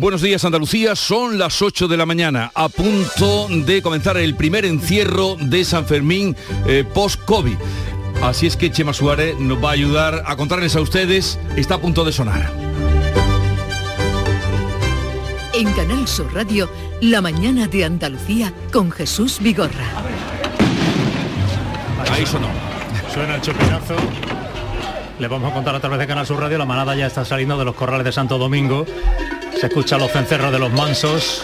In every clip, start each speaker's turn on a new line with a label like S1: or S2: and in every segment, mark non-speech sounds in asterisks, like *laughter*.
S1: Buenos días Andalucía, son las 8 de la mañana, a punto de comenzar el primer encierro de San Fermín eh, post-COVID. Así es que Chema Suárez nos va a ayudar a contarles a ustedes, está a punto de sonar.
S2: En Canal Sur Radio, La mañana de Andalucía con Jesús Vigorra.
S1: Ahí sonó.
S3: Suena el chupinazo. Le vamos a contar a través de Canal Sur Radio, la manada ya está saliendo de los corrales de Santo Domingo. Se escuchan los cencerros de los mansos.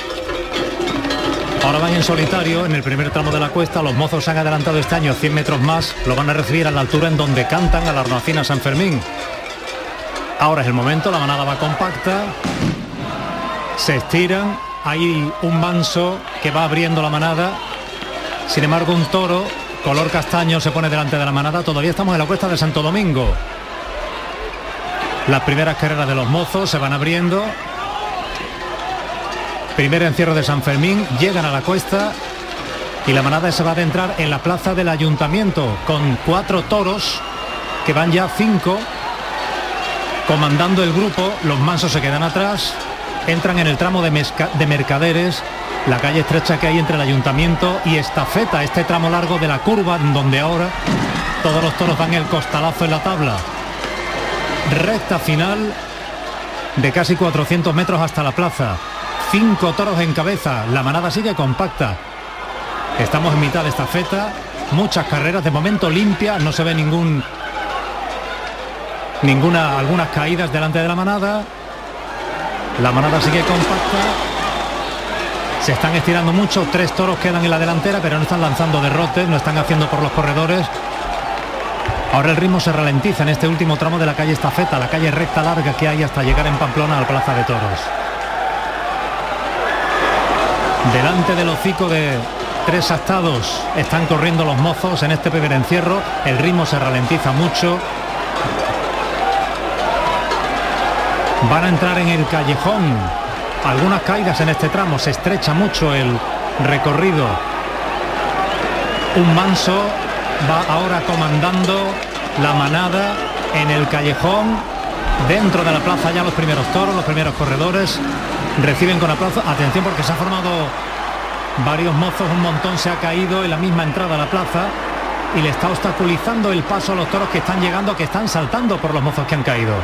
S3: Ahora van en solitario en el primer tramo de la cuesta. Los mozos se han adelantado este año 100 metros más. Lo van a recibir a la altura en donde cantan a la hornacina San Fermín. Ahora es el momento, la manada va compacta. Se estiran. Hay un manso que va abriendo la manada. Sin embargo, un toro color castaño se pone delante de la manada. Todavía estamos en la cuesta de Santo Domingo. Las primeras carreras de los mozos se van abriendo. Primer encierro de San Fermín, llegan a la cuesta y la manada se va a adentrar en la plaza del ayuntamiento con cuatro toros que van ya cinco comandando el grupo. Los mansos se quedan atrás, entran en el tramo de, de mercaderes, la calle estrecha que hay entre el ayuntamiento y estafeta, este tramo largo de la curva donde ahora todos los toros dan el costalazo en la tabla. Recta final de casi 400 metros hasta la plaza. Cinco toros en cabeza. La manada sigue compacta. Estamos en mitad de esta feta. Muchas carreras de momento limpias. No se ve ningún ninguna algunas caídas delante de la manada. La manada sigue compacta. Se están estirando mucho. Tres toros quedan en la delantera, pero no están lanzando derrotes, no están haciendo por los corredores. Ahora el ritmo se ralentiza en este último tramo de la calle Estafeta, la calle recta larga que hay hasta llegar en Pamplona a la Plaza de Toros delante del hocico de tres astados están corriendo los mozos en este primer encierro, el ritmo se ralentiza mucho. Van a entrar en el callejón, algunas caídas en este tramo, se estrecha mucho el recorrido. Un manso va ahora comandando la manada en el callejón, dentro de la plaza ya los primeros toros, los primeros corredores, reciben con aplauso. Atención porque se ha formado varios mozos, un montón se ha caído en la misma entrada a la plaza y le está obstaculizando el paso a los toros que están llegando, que están saltando por los mozos que han caído.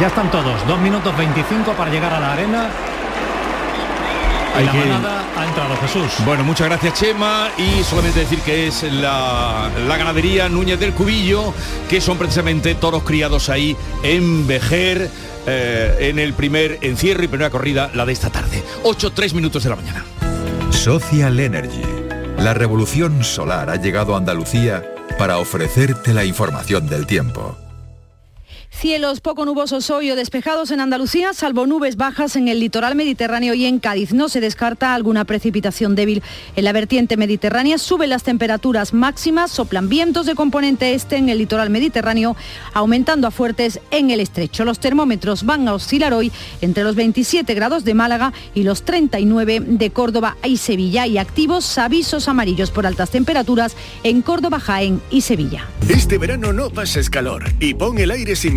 S3: Ya están todos, 2 minutos 25 para llegar a la arena.
S1: Hay
S3: la manada ha entrado Jesús.
S1: Bueno, muchas gracias Chema y solamente decir que es la, la ganadería Núñez del Cubillo, que son precisamente toros criados ahí en Vejer, eh, en el primer encierro y primera corrida, la de esta tarde. 8, 3 minutos de la mañana.
S4: Social Energy. La revolución solar ha llegado a Andalucía para ofrecerte la información del tiempo.
S5: Cielos poco nubosos hoy o despejados en Andalucía, salvo nubes bajas en el litoral mediterráneo y en Cádiz. No se descarta alguna precipitación débil en la vertiente mediterránea. Suben las temperaturas máximas, soplan vientos de componente este en el litoral mediterráneo, aumentando a fuertes en el estrecho. Los termómetros van a oscilar hoy entre los 27 grados de Málaga y los 39 de Córdoba y Sevilla. Y activos avisos amarillos por altas temperaturas en Córdoba, Jaén y Sevilla.
S6: Este verano no pases calor y pon el aire sin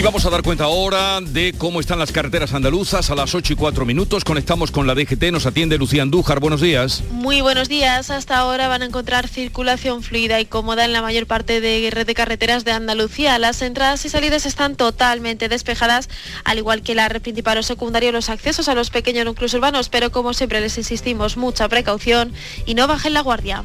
S1: Y vamos a dar cuenta ahora de cómo están las carreteras andaluzas a las 8 y 4 minutos. Conectamos con la DGT, nos atiende Lucía Andújar. Buenos días.
S7: Muy buenos días. Hasta ahora van a encontrar circulación fluida y cómoda en la mayor parte de red de carreteras de Andalucía. Las entradas y salidas están totalmente despejadas, al igual que la red principal o secundaria, los accesos a los pequeños núcleos urbanos. Pero como siempre les insistimos, mucha precaución y no bajen la guardia.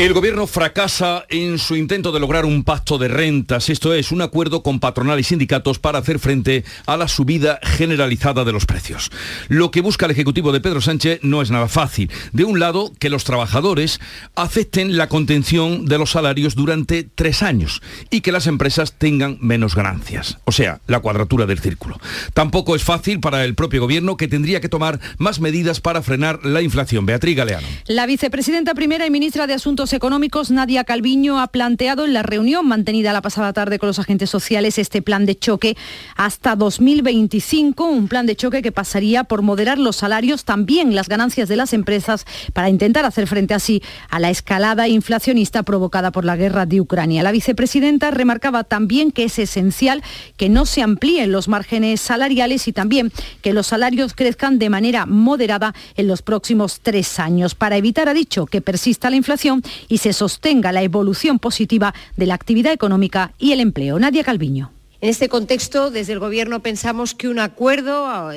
S1: El gobierno fracasa en su intento de lograr un pacto de rentas, esto es, un acuerdo con patronal y sindicatos para hacer frente a la subida generalizada de los precios. Lo que busca el Ejecutivo de Pedro Sánchez no es nada fácil. De un lado, que los trabajadores acepten la contención de los salarios durante tres años y que las empresas tengan menos ganancias. O sea, la cuadratura del círculo. Tampoco es fácil para el propio gobierno que tendría que tomar más medidas para frenar la inflación. Beatriz Galeano.
S5: La vicepresidenta primera y ministra de Asuntos Económicos, Nadia Calviño, ha planteado en la reunión mantenida la pasada tarde con los agentes sociales este plan de choque hasta 2025, un plan de choque que pasaría por moderar los salarios, también las ganancias de las empresas, para intentar hacer frente así a la escalada inflacionista provocada por la guerra de Ucrania. La vicepresidenta remarcaba también que es esencial que no se amplíen los márgenes salariales y también que los salarios crezcan de manera moderada en los próximos tres años, para evitar, ha dicho, que persista la inflación y se sostenga la evolución positiva de la actividad económica y el empleo. Nadia Calviño.
S8: En este contexto, desde el Gobierno pensamos que un acuerdo a,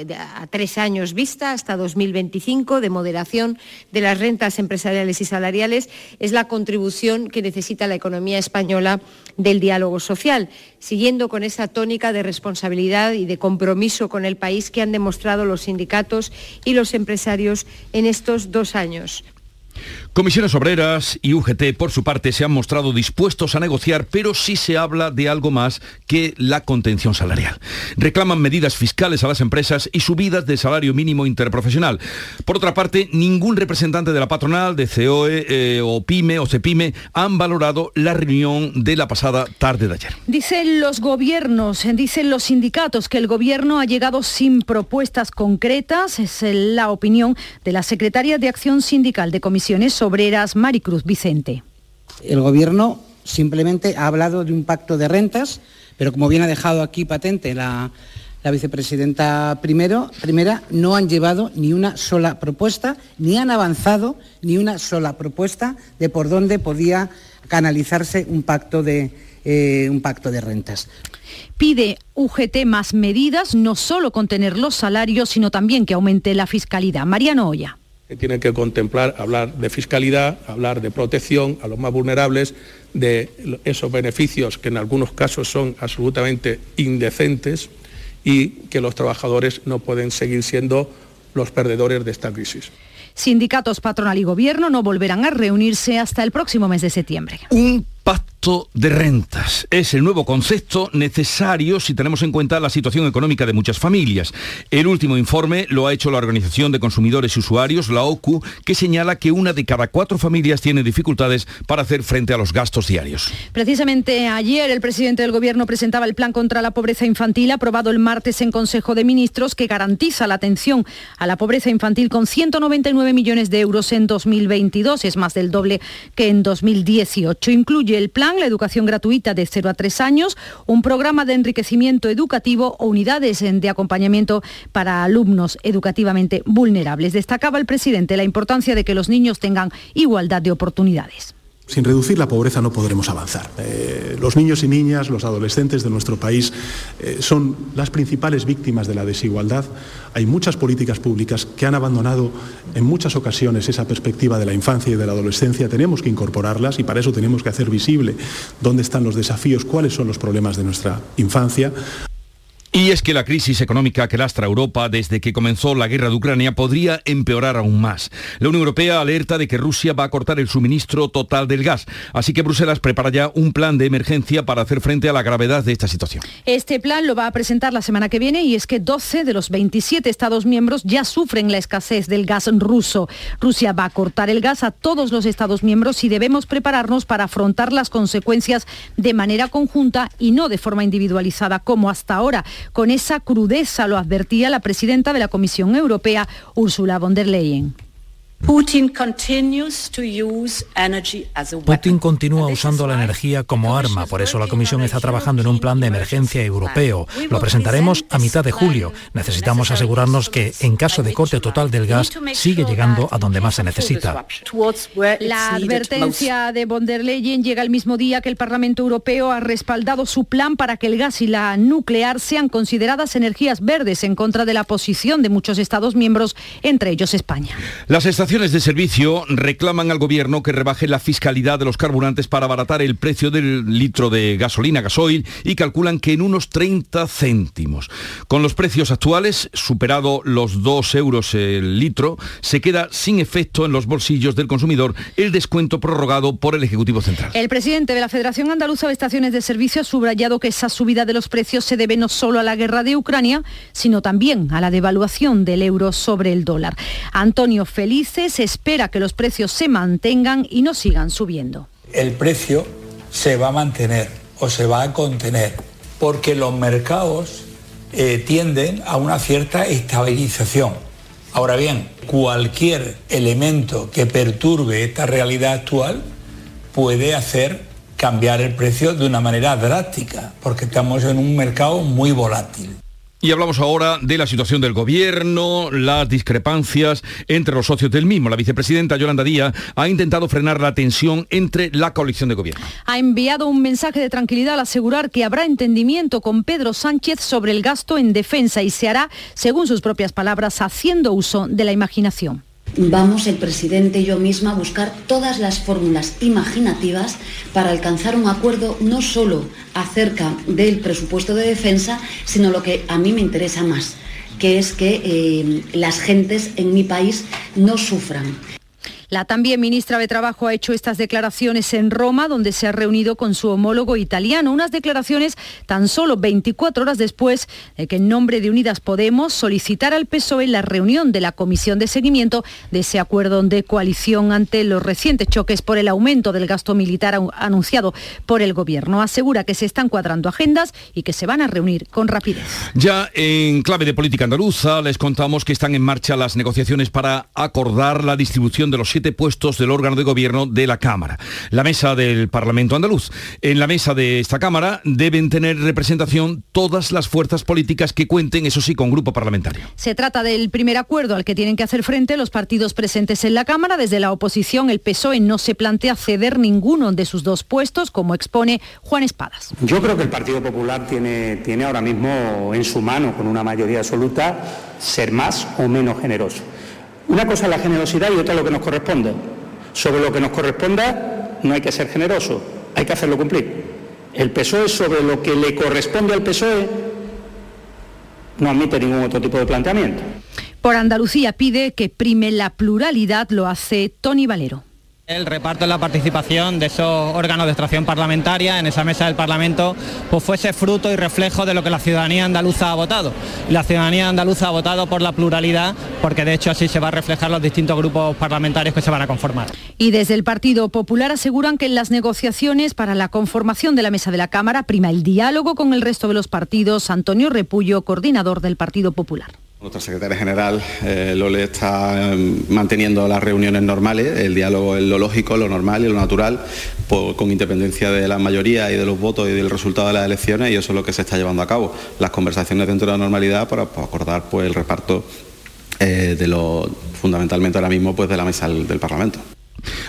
S8: tres años vista, hasta 2025, de moderación de las rentas empresariales y salariales, es la contribución que necesita la economía española del diálogo social, siguiendo con esa tónica de responsabilidad y de compromiso con el país que han demostrado los sindicatos y los empresarios en estos dos años.
S1: Comisiones Obreras y UGT, por su parte, se han mostrado dispuestos a negociar, pero sí se habla de algo más que la contención salarial. Reclaman medidas fiscales a las empresas y subidas de salario mínimo interprofesional. Por otra parte, ningún representante de la patronal, de COE eh, o PYME o CEPIME han valorado la reunión de la pasada tarde de ayer.
S5: Dicen los gobiernos, dicen los sindicatos que el gobierno ha llegado sin propuestas concretas. Es la opinión de la secretaria de Acción Sindical de Comisiones Obreras, Maricruz Vicente.
S9: El Gobierno simplemente ha hablado de un pacto de rentas, pero como bien ha dejado aquí patente la, la vicepresidenta primero, primera, no han llevado ni una sola propuesta, ni han avanzado ni una sola propuesta de por dónde podía canalizarse un pacto de, eh, un pacto de rentas.
S5: Pide UGT más medidas, no solo contener los salarios, sino también que aumente la fiscalidad. Mariano Olla
S10: que tienen que contemplar hablar de fiscalidad, hablar de protección a los más vulnerables, de esos beneficios que en algunos casos son absolutamente indecentes y que los trabajadores no pueden seguir siendo los perdedores de esta crisis.
S5: Sindicatos, patronal y gobierno no volverán a reunirse hasta el próximo mes de septiembre.
S1: Un pacto de rentas. Es el nuevo concepto necesario si tenemos en cuenta la situación económica de muchas familias. El último informe lo ha hecho la Organización de Consumidores y Usuarios, la OCU, que señala que una de cada cuatro familias tiene dificultades para hacer frente a los gastos diarios.
S5: Precisamente ayer el presidente del Gobierno presentaba el plan contra la pobreza infantil aprobado el martes en Consejo de Ministros que garantiza la atención a la pobreza infantil con 199 millones de euros en 2022. Es más del doble que en 2018. Incluye el plan, la educación gratuita de 0 a 3 años, un programa de enriquecimiento educativo o unidades de acompañamiento para alumnos educativamente vulnerables. Destacaba el presidente la importancia de que los niños tengan igualdad de oportunidades.
S11: Sin reducir la pobreza no podremos avanzar. Eh, los niños y niñas, los adolescentes de nuestro país eh, son las principales víctimas de la desigualdad. Hay muchas políticas públicas que han abandonado en muchas ocasiones esa perspectiva de la infancia y de la adolescencia. Tenemos que incorporarlas y para eso tenemos que hacer visible dónde están los desafíos, cuáles son los problemas de nuestra infancia.
S1: Y es que la crisis económica que lastra Europa desde que comenzó la guerra de Ucrania podría empeorar aún más. La Unión Europea alerta de que Rusia va a cortar el suministro total del gas, así que Bruselas prepara ya un plan de emergencia para hacer frente a la gravedad de esta situación.
S5: Este plan lo va a presentar la semana que viene y es que 12 de los 27 Estados miembros ya sufren la escasez del gas ruso. Rusia va a cortar el gas a todos los Estados miembros y debemos prepararnos para afrontar las consecuencias de manera conjunta y no de forma individualizada como hasta ahora con esa crudeza, lo advertía la presidenta de la Comisión Europea, Ursula von der Leyen.
S12: Putin
S13: continúa usando la energía como arma, por eso la Comisión está trabajando en un plan de emergencia europeo. Lo presentaremos a mitad de julio. Necesitamos asegurarnos que, en caso de corte total del gas, sigue llegando a donde más se necesita.
S5: La advertencia de von der Leyen llega el mismo día que el Parlamento Europeo ha respaldado su plan para que el gas y la nuclear sean consideradas energías verdes en contra de la posición de muchos Estados miembros, entre ellos España.
S1: Las estaciones de servicio reclaman al gobierno que rebaje la fiscalidad de los carburantes para abaratar el precio del litro de gasolina, gasoil, y calculan que en unos 30 céntimos. Con los precios actuales, superado los 2 euros el litro, se queda sin efecto en los bolsillos del consumidor el descuento prorrogado por el Ejecutivo Central.
S5: El presidente de la Federación Andaluza de Estaciones de Servicio ha subrayado que esa subida de los precios se debe no solo a la guerra de Ucrania, sino también a la devaluación del euro sobre el dólar. Antonio Felices espera que los precios se mantengan y no sigan subiendo.
S14: El precio se va a mantener o se va a contener porque los mercados eh, tienden a una cierta estabilización. Ahora bien, cualquier elemento que perturbe esta realidad actual puede hacer cambiar el precio de una manera drástica, porque estamos en un mercado muy volátil.
S1: Y hablamos ahora de la situación del gobierno, las discrepancias entre los socios del mismo. La vicepresidenta Yolanda Díaz ha intentado frenar la tensión entre la coalición de gobierno.
S5: Ha enviado un mensaje de tranquilidad al asegurar que habrá entendimiento con Pedro Sánchez sobre el gasto en defensa y se hará, según sus propias palabras, haciendo uso de la imaginación
S15: vamos el presidente y yo misma a buscar todas las fórmulas imaginativas para alcanzar un acuerdo no solo acerca del presupuesto de defensa, sino lo que a mí me interesa más, que es que eh, las gentes en mi país no sufran.
S5: La también ministra de Trabajo ha hecho estas declaraciones en Roma, donde se ha reunido con su homólogo italiano. Unas declaraciones tan solo 24 horas después de que en nombre de Unidas Podemos solicitara al PSOE la reunión de la comisión de seguimiento de ese acuerdo de coalición ante los recientes choques por el aumento del gasto militar anunciado por el gobierno. Asegura que se están cuadrando agendas y que se van a reunir con rapidez.
S1: Ya en clave de política andaluza les contamos que están en marcha las negociaciones para acordar la distribución de los siete puestos del órgano de gobierno de la Cámara, la mesa del Parlamento andaluz. En la mesa de esta Cámara deben tener representación todas las fuerzas políticas que cuenten, eso sí, con grupo parlamentario.
S5: Se trata del primer acuerdo al que tienen que hacer frente los partidos presentes en la Cámara. Desde la oposición, el PSOE no se plantea ceder ninguno de sus dos puestos, como expone Juan Espadas.
S16: Yo creo que el Partido Popular tiene, tiene ahora mismo en su mano, con una mayoría absoluta, ser más o menos generoso. Una cosa es la generosidad y otra lo que nos corresponde. Sobre lo que nos corresponda no hay que ser generoso, hay que hacerlo cumplir. El PSOE sobre lo que le corresponde al PSOE no admite ningún otro tipo de planteamiento.
S5: Por Andalucía pide que prime la pluralidad, lo hace Tony Valero.
S17: El reparto de la participación de esos órganos de extracción parlamentaria en esa mesa del Parlamento pues fuese fruto y reflejo de lo que la ciudadanía andaluza ha votado. La ciudadanía andaluza ha votado por la pluralidad porque de hecho así se va a reflejar los distintos grupos parlamentarios que se van a conformar.
S5: Y desde el Partido Popular aseguran que en las negociaciones para la conformación de la mesa de la Cámara prima el diálogo con el resto de los partidos. Antonio Repullo, coordinador del Partido Popular.
S18: Nuestra secretaria general, eh, Lole, está em, manteniendo las reuniones normales, el diálogo es lo lógico, lo normal y lo natural, con independencia de la mayoría y de los votos y del resultado de las elecciones, y eso es lo que se está llevando a cabo. Las conversaciones dentro de la normalidad para pues, acordar pues, el reparto eh, de lo, fundamentalmente ahora mismo, pues, de la mesa del Parlamento.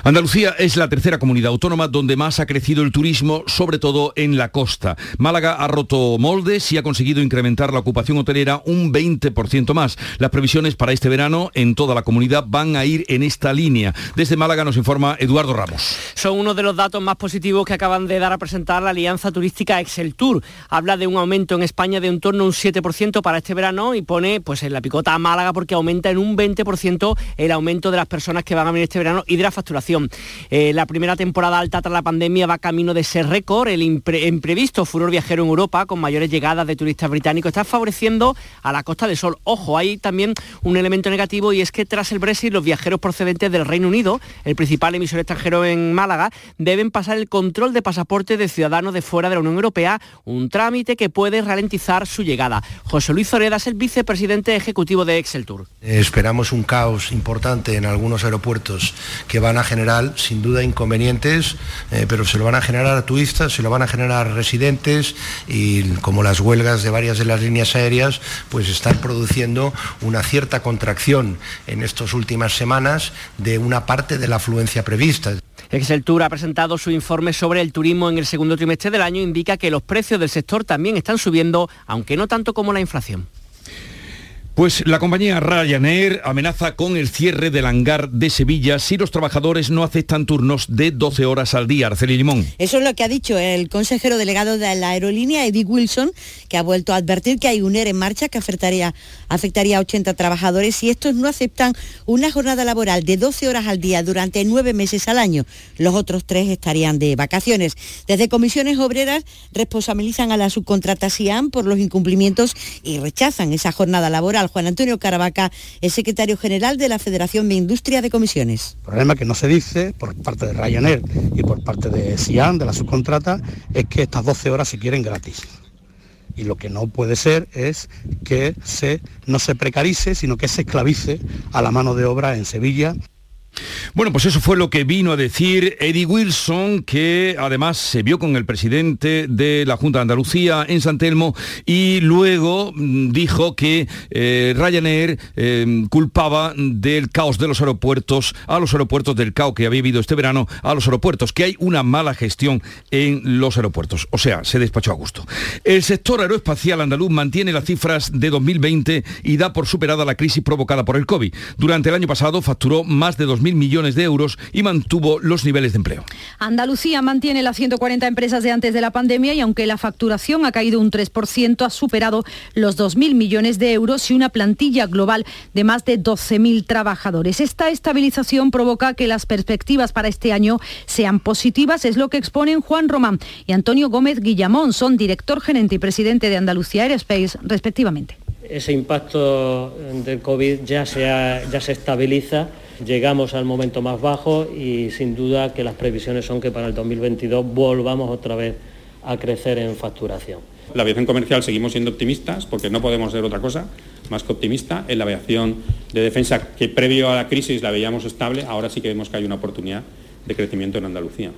S1: Andalucía es la tercera comunidad autónoma donde más ha crecido el turismo, sobre todo en la costa. Málaga ha roto moldes y ha conseguido incrementar la ocupación hotelera un 20% más. Las previsiones para este verano en toda la comunidad van a ir en esta línea. Desde Málaga nos informa Eduardo Ramos.
S19: Son uno de los datos más positivos que acaban de dar a presentar la alianza turística Excel Tour. Habla de un aumento en España de un torno a un 7% para este verano y pone pues en la picota a Málaga porque aumenta en un 20% el aumento de las personas que van a venir este verano y de la Eh, la primera temporada alta tras la pandemia va camino de ser récord. El imprevisto furor viajero en Europa, con mayores llegadas de turistas británicos, está favoreciendo a la Costa del Sol. Ojo, hay también un elemento negativo y es que tras el Brexit los viajeros procedentes del Reino Unido, el principal emisor extranjero en Málaga, deben pasar el control de pasaporte de ciudadanos de fuera de la Unión Europea, un trámite que puede ralentizar su llegada. José Luis Zoreda es el vicepresidente ejecutivo de Excel Tour.
S20: Esperamos un caos importante en algunos aeropuertos que van a generar sin duda inconvenientes, eh, pero se lo van a generar a turistas, se lo van a generar residentes y como las huelgas de varias de las líneas aéreas pues están produciendo una cierta contracción en estas últimas semanas de una parte de la afluencia prevista.
S19: Excel Tour ha presentado su informe sobre el turismo en el segundo trimestre del año. Indica que los precios del sector también están subiendo, aunque no tanto como la inflación.
S1: Pues la compañía Ryanair amenaza con el cierre del hangar de Sevilla si los trabajadores no aceptan turnos de 12 horas al día. Arceli Limón.
S12: Eso es lo que ha dicho el consejero delegado de la aerolínea, Eddie Wilson, que ha vuelto a advertir que hay un ER en marcha que afectaría, afectaría a 80 trabajadores si estos no aceptan una jornada laboral de 12 horas al día durante nueve meses al año. Los otros tres estarían de vacaciones. Desde comisiones obreras responsabilizan a la subcontrata SIAM por los incumplimientos y rechazan esa jornada laboral. Juan Antonio Caravaca es secretario general de la Federación de Industria de Comisiones.
S21: El problema que no se dice por parte de Ryanair y por parte de SIAN, de la subcontrata, es que estas 12 horas se quieren gratis. Y lo que no puede ser es que se, no se precarice, sino que se esclavice a la mano de obra en Sevilla
S1: bueno, pues eso fue lo que vino a decir Eddie Wilson, que además se vio con el presidente de la Junta de Andalucía en San Telmo y luego mm, dijo que eh, Ryanair eh, culpaba del caos de los aeropuertos, a los aeropuertos del caos que había habido este verano, a los aeropuertos, que hay una mala gestión en los aeropuertos. O sea, se despachó a gusto. El sector aeroespacial andaluz mantiene las cifras de 2020 y da por superada la crisis provocada por el COVID. Durante el año pasado facturó más de 2.000 millones de euros y mantuvo los niveles de empleo.
S5: Andalucía mantiene las 140 empresas de antes de la pandemia y aunque la facturación ha caído un 3%, ha superado los 2.000 millones de euros y una plantilla global de más de 12.000 trabajadores. Esta estabilización provoca que las perspectivas para este año sean positivas, es lo que exponen Juan Román y Antonio Gómez Guillamón, son director gerente y presidente de Andalucía Aerospace, respectivamente.
S22: Ese impacto del COVID ya se, ya se estabiliza llegamos al momento más bajo y sin duda que las previsiones son que para el 2022 volvamos otra vez a crecer en facturación.
S23: La aviación comercial seguimos siendo optimistas porque no podemos ser otra cosa más que optimista. En la aviación de defensa que previo a la crisis la veíamos estable, ahora sí que vemos que hay una oportunidad de crecimiento en Andalucía.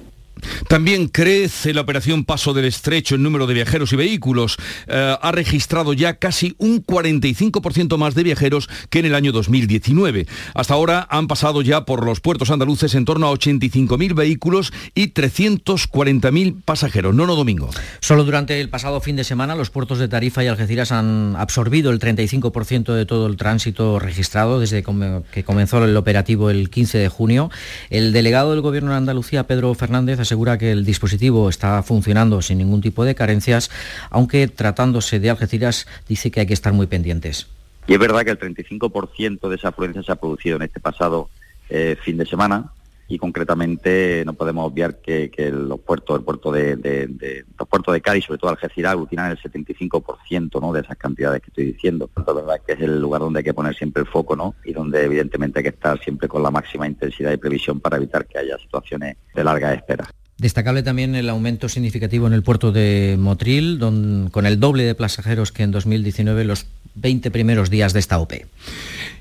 S1: También crece la operación Paso del Estrecho en número de viajeros y vehículos. Eh, ha registrado ya casi un 45% más de viajeros que en el año 2019. Hasta ahora han pasado ya por los puertos andaluces en torno a 85.000 vehículos y 340.000 pasajeros. No, Domingo.
S24: Solo durante el pasado fin de semana los puertos de Tarifa y Algeciras han absorbido el 35% de todo el tránsito registrado desde que comenzó el operativo el 15 de junio. El delegado del Gobierno de Andalucía, Pedro Fernández, asegura que el dispositivo está funcionando sin ningún tipo de carencias, aunque tratándose de Algeciras dice que hay que estar muy pendientes.
S25: Y es verdad que el 35% de esa afluencia se ha producido en este pasado eh, fin de semana y concretamente no podemos obviar que, los puertos, el puerto de, los puertos de Cádiz, sobre todo Algeciras, aglutinan el 75% ¿no? de esas cantidades que estoy diciendo. La verdad que es el lugar donde hay que poner siempre el foco ¿no? y donde evidentemente hay que estar siempre con la máxima intensidad y previsión para evitar que haya situaciones de larga espera.
S24: Destacable también el aumento significativo en el puerto de Motril, con el doble de pasajeros que en 2019 los 20 primeros días de esta OPE.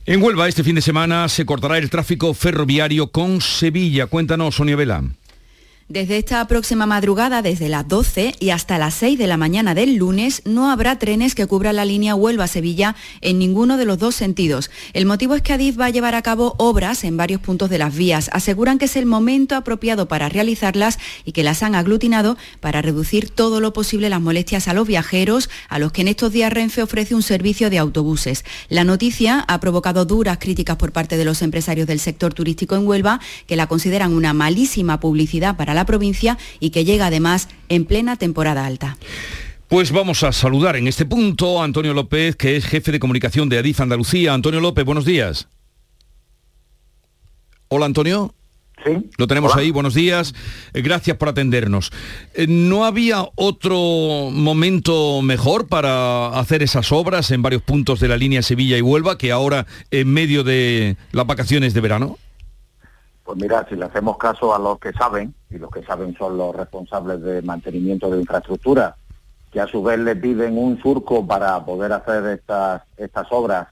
S1: En Huelva este fin de semana se cortará el tráfico ferroviario con Sevilla. Cuéntanos, Sonia Vela.
S26: Desde esta próxima madrugada, desde las 12 y hasta las 6 de la mañana del lunes, no habrá trenes que cubran la línea Huelva-Sevilla en ninguno de los dos sentidos. El motivo es que Adif va a llevar a cabo obras en varios puntos de las vías. Aseguran que es el momento apropiado para realizarlas y que las han aglutinado para reducir todo lo posible las molestias a los viajeros, a los que en estos días Renfe ofrece un servicio de autobuses. La noticia ha provocado duras críticas por parte de los empresarios del sector turístico en Huelva, que la consideran una malísima publicidad para la provincia y que llega además en plena temporada alta.
S1: Pues vamos a saludar en este punto a Antonio López, que es jefe de comunicación de Adif Andalucía. Antonio López, buenos días. Hola, Antonio. Lo tenemos ahí, buenos días, eh, gracias por atendernos. Eh, ¿No había otro momento mejor para hacer esas obras en varios puntos de la línea Sevilla y Huelva que ahora en medio de las vacaciones de verano?
S27: Pues mira, si le hacemos caso a los que saben, y los que saben son los responsables de mantenimiento de infraestructura, que a su vez le piden un surco para poder hacer estas, estas obras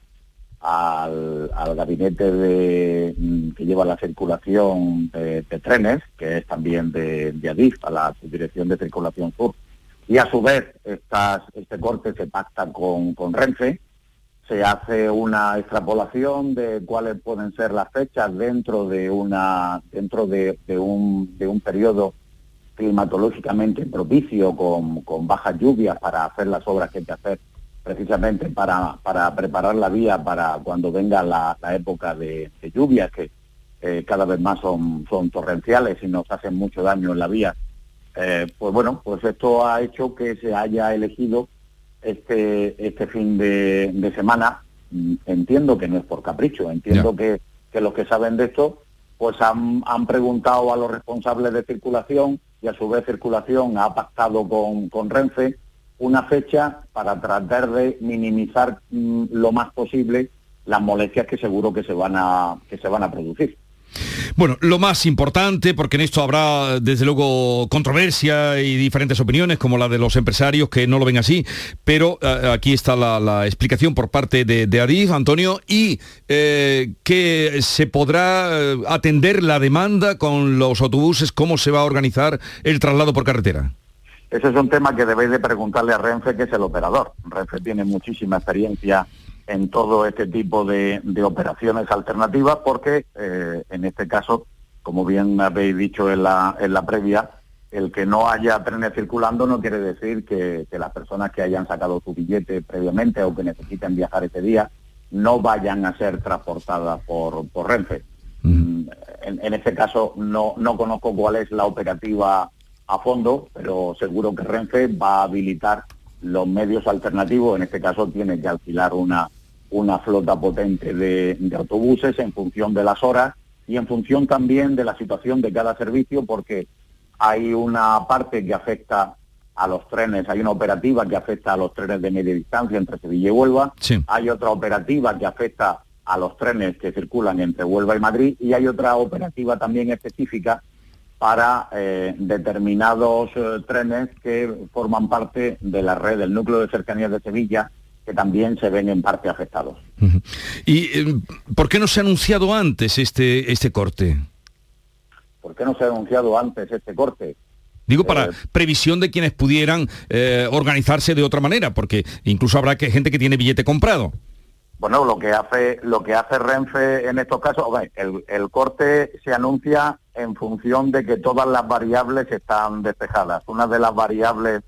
S27: al, gabinete de, mm, que lleva la circulación de, trenes, que es también de, de, ADIF, a la Dirección de Circulación Sur. Y a su vez estas, este corte se pacta con, con Renfe, se hace una extrapolación de cuáles pueden ser las fechas dentro de una dentro de, un, de un periodo climatológicamente propicio con, con bajas lluvias para hacer las obras que hay que hacer precisamente para, para preparar la vía para cuando venga la, época de, lluvias, que eh, cada vez más son, son torrenciales y nos hacen mucho daño en la vía. Eh, pues bueno, pues esto ha hecho que se haya elegido este, este fin de, semana. Mm, entiendo que no es por capricho, entiendo que, que, los que saben de esto pues han, han, preguntado a los responsables de circulación y a su vez circulación ha pactado con, con Renfe una fecha para tratar de minimizar mm, lo más posible las molestias que seguro que se van a que se van a producir.
S1: Bueno, lo más importante, porque en esto habrá desde luego controversia y diferentes opiniones, como la de los empresarios que no lo ven así, pero eh, aquí está la, explicación por parte de, de Adif, Antonio, y eh, que se podrá eh, atender la demanda con los autobuses, cómo se va a organizar el traslado por carretera.
S27: Ese es un tema que debéis de preguntarle a Renfe, que es el operador. Renfe tiene muchísima experiencia en todo este tipo de, operaciones alternativas porque eh, en este caso, como bien habéis dicho en la, en la previa, el que no haya trenes circulando no quiere decir que, las personas que hayan sacado su billete previamente o que necesiten viajar ese día no vayan a ser transportadas por, por Renfe. Mm, en, en, este caso no, no conozco cuál es la operativa a fondo, pero seguro que Renfe va a habilitar los medios alternativos, en este caso tiene que alquilar una, una flota potente de, autobuses en función de las horas y en función también de la situación de cada servicio, porque hay una parte que afecta a los trenes, hay una operativa que afecta a los trenes de media distancia entre Sevilla y Huelva, hay otra operativa que afecta a los trenes que circulan entre Huelva y Madrid y hay otra operativa también específica para eh, determinados eh, trenes que forman parte de la red del núcleo de cercanías de Sevilla, que también se ven en parte afectados.
S1: ¿Y eh, por qué no se ha anunciado antes este, este corte?
S27: ¿Por qué no se ha anunciado antes este corte?
S1: Digo para previsión de quienes pudieran organizarse de otra manera, porque incluso habrá que, gente que tiene billete comprado.
S27: Bueno, lo que hace lo que hace Renfe en estos casos, el, el corte se anuncia en función de que todas las variables están despejadas. Una de las variables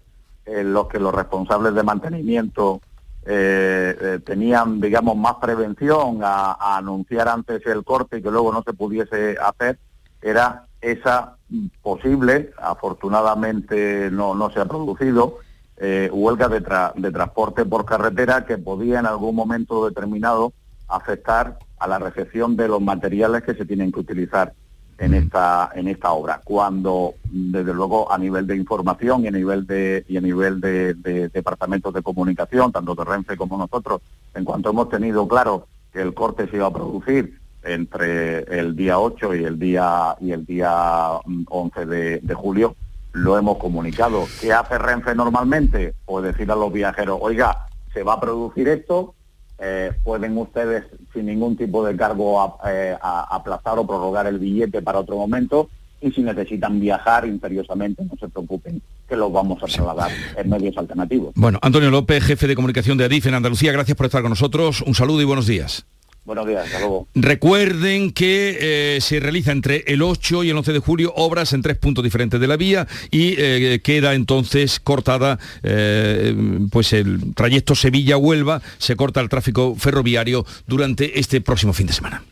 S27: en los que los responsables de mantenimiento eh, eh, tenían, digamos, más prevención a, anunciar antes el corte y que luego no se pudiese hacer, era esa posible, afortunadamente no, no se ha producido, eh, huelga de, de transporte por carretera que podía en algún momento determinado afectar a la recepción de los materiales que se tienen que utilizar en esta en esta obra. Cuando desde luego a nivel de información y a nivel de y a nivel de, departamentos de comunicación tanto de Renfe como nosotros en cuanto hemos tenido claro que el corte se iba a producir entre el día 8 y el día y el día 11 mm, de, de julio lo hemos comunicado. Qué hace Renfe normalmente pues decir a los viajeros oiga se va a producir esto eh, pueden ustedes sin ningún tipo de cargo eh, aplazar o prorrogar el billete para otro momento y si necesitan viajar imperiosamente no se preocupen que los vamos a trasladar en medios alternativos.
S1: Bueno, Antonio López, jefe de comunicación de ADIF en Andalucía, gracias por estar con nosotros. Un saludo y buenos días.
S27: Buenos días, hasta luego.
S1: Recuerden que eh, se realiza entre el 8 y el 11 de julio obras en tres puntos diferentes de la vía y eh, queda entonces cortada eh, pues el trayecto Sevilla-Huelva, se corta el tráfico ferroviario durante este próximo fin de semana.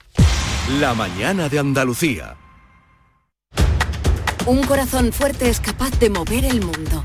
S28: La mañana de Andalucía.
S29: Un corazón fuerte es capaz de mover el mundo.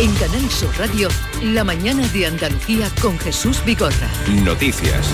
S30: En Canal Sur Radio, la mañana de Andalucía con Jesús Vigorra.
S1: Noticias.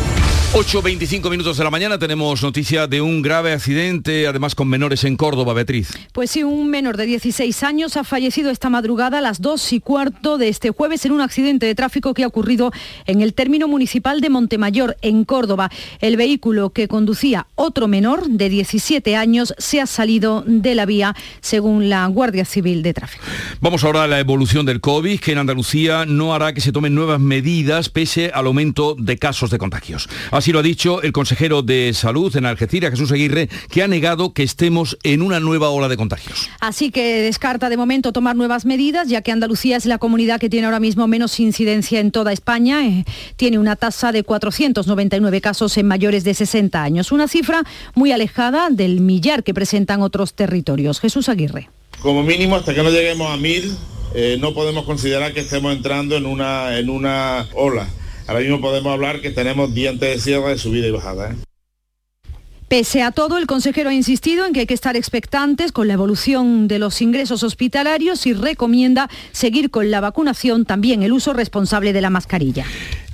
S1: 8.25 minutos de la mañana tenemos noticia de un grave accidente, además con menores en Córdoba, Beatriz.
S5: Pues sí, un menor de 16 años ha fallecido esta madrugada a las 2 y cuarto de este jueves en un accidente de tráfico que ha ocurrido en el término municipal de Montemayor, en Córdoba. El vehículo que conducía otro menor de 17 años se ha salido de la vía, según la Guardia Civil de Tráfico.
S1: Vamos ahora a la evolución del COVID, que en Andalucía no hará que se tomen nuevas medidas pese al aumento de casos de contagios. Así lo ha dicho el consejero de Salud en Algeciras, Jesús Aguirre, que ha negado que estemos en una nueva ola de contagios.
S5: Así que descarta de momento tomar nuevas medidas, ya que Andalucía es la comunidad que tiene ahora mismo menos incidencia en toda España. Eh, tiene una tasa de 499 casos en mayores de 60 años, una cifra muy alejada del millar que presentan otros territorios. Jesús Aguirre.
S31: Como mínimo, hasta que no lleguemos a mil, eh, no podemos considerar que estemos entrando en una, en una ola. Ahora mismo podemos hablar que tenemos dientes de sierra de subida y bajada. ¿eh?
S5: Pese a todo, el consejero ha insistido en que hay que estar expectantes con la evolución de los ingresos hospitalarios y recomienda seguir con la vacunación, también el uso responsable de la mascarilla.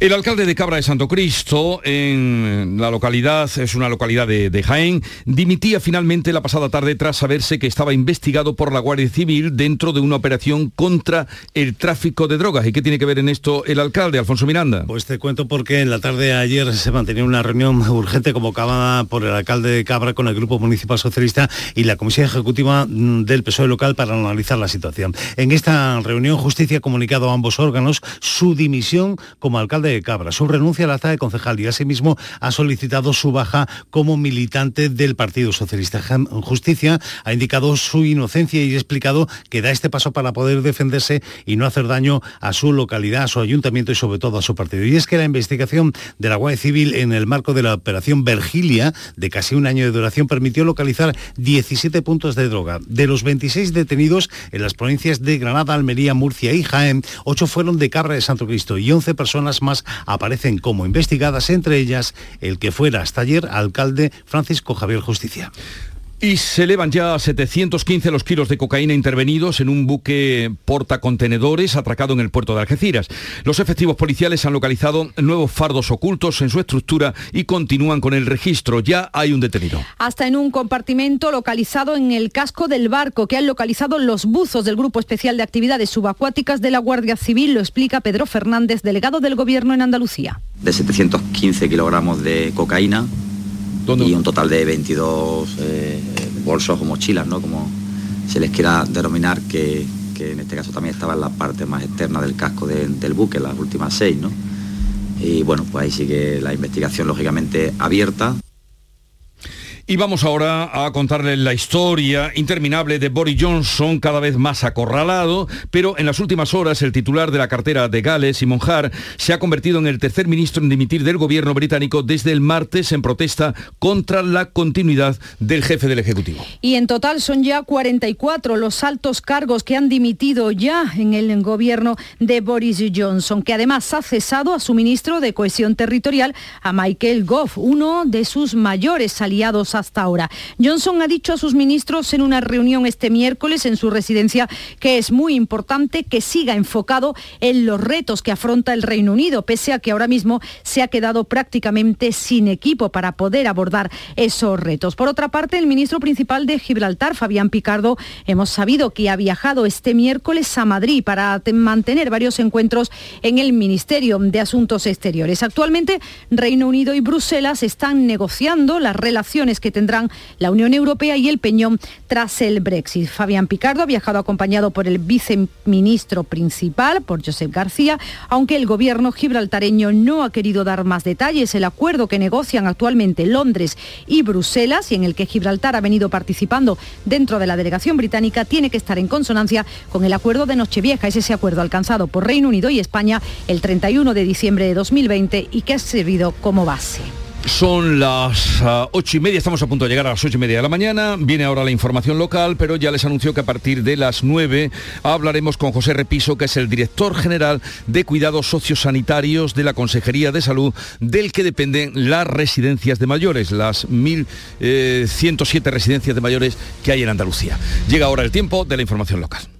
S1: El alcalde de Cabra de Santo Cristo, en la localidad, es una localidad de, Jaén, dimitía finalmente la pasada tarde tras saberse que estaba investigado por la Guardia Civil dentro de una operación contra el tráfico de drogas. ¿Y qué tiene que ver en esto el alcalde, Alfonso Miranda?
S32: Pues te cuento porque en la tarde de ayer se mantenía una reunión urgente convocada por el alcalde de Cabra con el Grupo Municipal Socialista y la Comisión Ejecutiva del PSOE local para analizar la situación. En esta reunión, Justicia ha comunicado a ambos órganos su dimisión como alcalde de Cabra, su renuncia al acta de concejal y asimismo ha solicitado su baja como militante del Partido Socialista. Justicia ha indicado su inocencia y ha explicado que da este paso para poder defenderse y no hacer daño a su localidad, a su ayuntamiento y sobre todo a su partido. Y es que la investigación de la Guardia Civil en el marco de la operación Vergilia, de casi un año de duración, permitió localizar 17 puntos de droga. De los 26 detenidos en las provincias de Granada, Almería, Murcia y Jaén, 8 fueron de Cabra de Santo Cristo y 11 personas más aparecen como investigadas, entre ellas el que fuera hasta ayer alcalde Francisco Javier Justicia.
S1: Y se elevan ya a 715 los kilos de cocaína intervenidos en un buque portacontenedores atracado en el puerto de Algeciras. Los efectivos policiales han localizado nuevos fardos ocultos en su estructura y continúan con el registro. Ya hay un detenido.
S5: Hasta en un compartimento localizado en el casco del barco que han localizado los buzos del Grupo Especial de Actividades Subacuáticas de la Guardia Civil, lo explica Pedro Fernández, delegado del Gobierno en Andalucía.
S25: De 715 kilogramos de cocaína, y un total de 22 eh, bolsos o mochilas, ¿no? Como se les quiera denominar, que, que, en este caso también estaba en la parte más externa del casco de, del buque, las últimas seis, ¿no? Y bueno, pues ahí sigue la investigación lógicamente abierta.
S1: Y vamos ahora a contarles la historia interminable de Boris Johnson, cada vez más acorralado, pero en las últimas horas el titular de la cartera de Gales, Simon Hart, se ha convertido en el tercer ministro en dimitir del gobierno británico desde el martes en protesta contra la continuidad del jefe del Ejecutivo.
S5: Y en total son ya 44 los altos cargos que han dimitido ya en el gobierno de Boris Johnson, que además ha cesado a su ministro de Cohesión Territorial, a Michael Gove, uno de sus mayores aliados hasta ahora. Johnson ha dicho a sus ministros en una reunión este miércoles en su residencia que es muy importante que siga enfocado en los retos que afronta el Reino Unido, pese a que ahora mismo se ha quedado prácticamente sin equipo para poder abordar esos retos. Por otra parte, el ministro principal de Gibraltar, Fabián Picardo, hemos sabido que ha viajado este miércoles a Madrid para mantener varios encuentros en el Ministerio de Asuntos Exteriores. Actualmente, Reino Unido y Bruselas están negociando las relaciones que tendrán la Unión Europea y el Peñón tras el Brexit. Fabián Picardo ha viajado acompañado por el viceministro principal, por Josep García, aunque el gobierno gibraltareño no ha querido dar más detalles. El acuerdo que negocian actualmente Londres y Bruselas y en el que Gibraltar ha venido participando dentro de la delegación británica tiene que estar en consonancia con el acuerdo de Nochevieja. Es ese acuerdo alcanzado por Reino Unido y España el 31 de diciembre de 2020 y que ha servido como base.
S1: Son las ah, ocho y media, estamos a punto de llegar a las ocho y media de la mañana. Viene ahora la información local, pero ya les anunció que a partir de las nueve hablaremos con José Repiso, que es el director general de Cuidados Sociosanitarios de la Consejería de Salud, del que dependen las residencias de mayores, las 1.107 residencias de mayores que hay en Andalucía. Llega ahora el tiempo de la información local.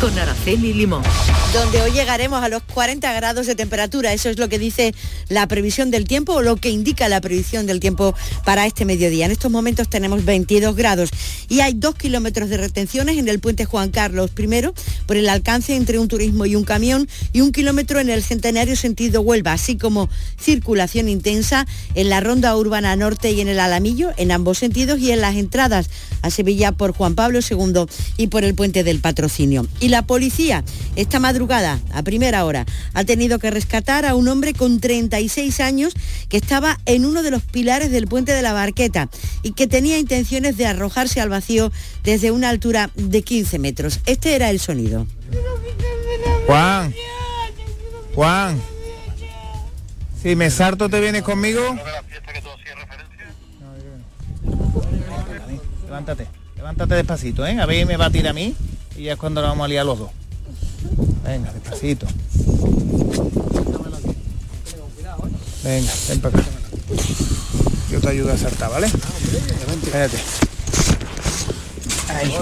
S30: Con Araceli Limón.
S12: Donde hoy llegaremos a los 40 grados de temperatura. Eso es lo que dice la previsión del tiempo o lo que indica la previsión del tiempo para este mediodía. En estos momentos tenemos 22 grados y hay dos kilómetros de retenciones en el puente Juan Carlos I por el alcance entre un turismo y un camión y un kilómetro en el centenario sentido Huelva, así como circulación intensa en la ronda urbana norte y en el Alamillo, en ambos sentidos y en las entradas a Sevilla por Juan Pablo II y por el puente del patrocinio. Y la policía, esta madrugada, a primera hora, ha tenido que rescatar a un hombre con 36 años que estaba en uno de los pilares del puente de la Barqueta y que tenía intenciones de arrojarse al vacío desde una altura de 15 metros. Este era el sonido.
S33: Juan, Juan, si me sarto te vienes conmigo. Levántate, levántate despacito, ¿eh? A ver, me va a tirar a mí y ya es cuando nos vamos a liar los dos. Venga, despacito. Venga, ven para acá. Yo te ayudo a saltar, ¿vale? Espérate. Ahí.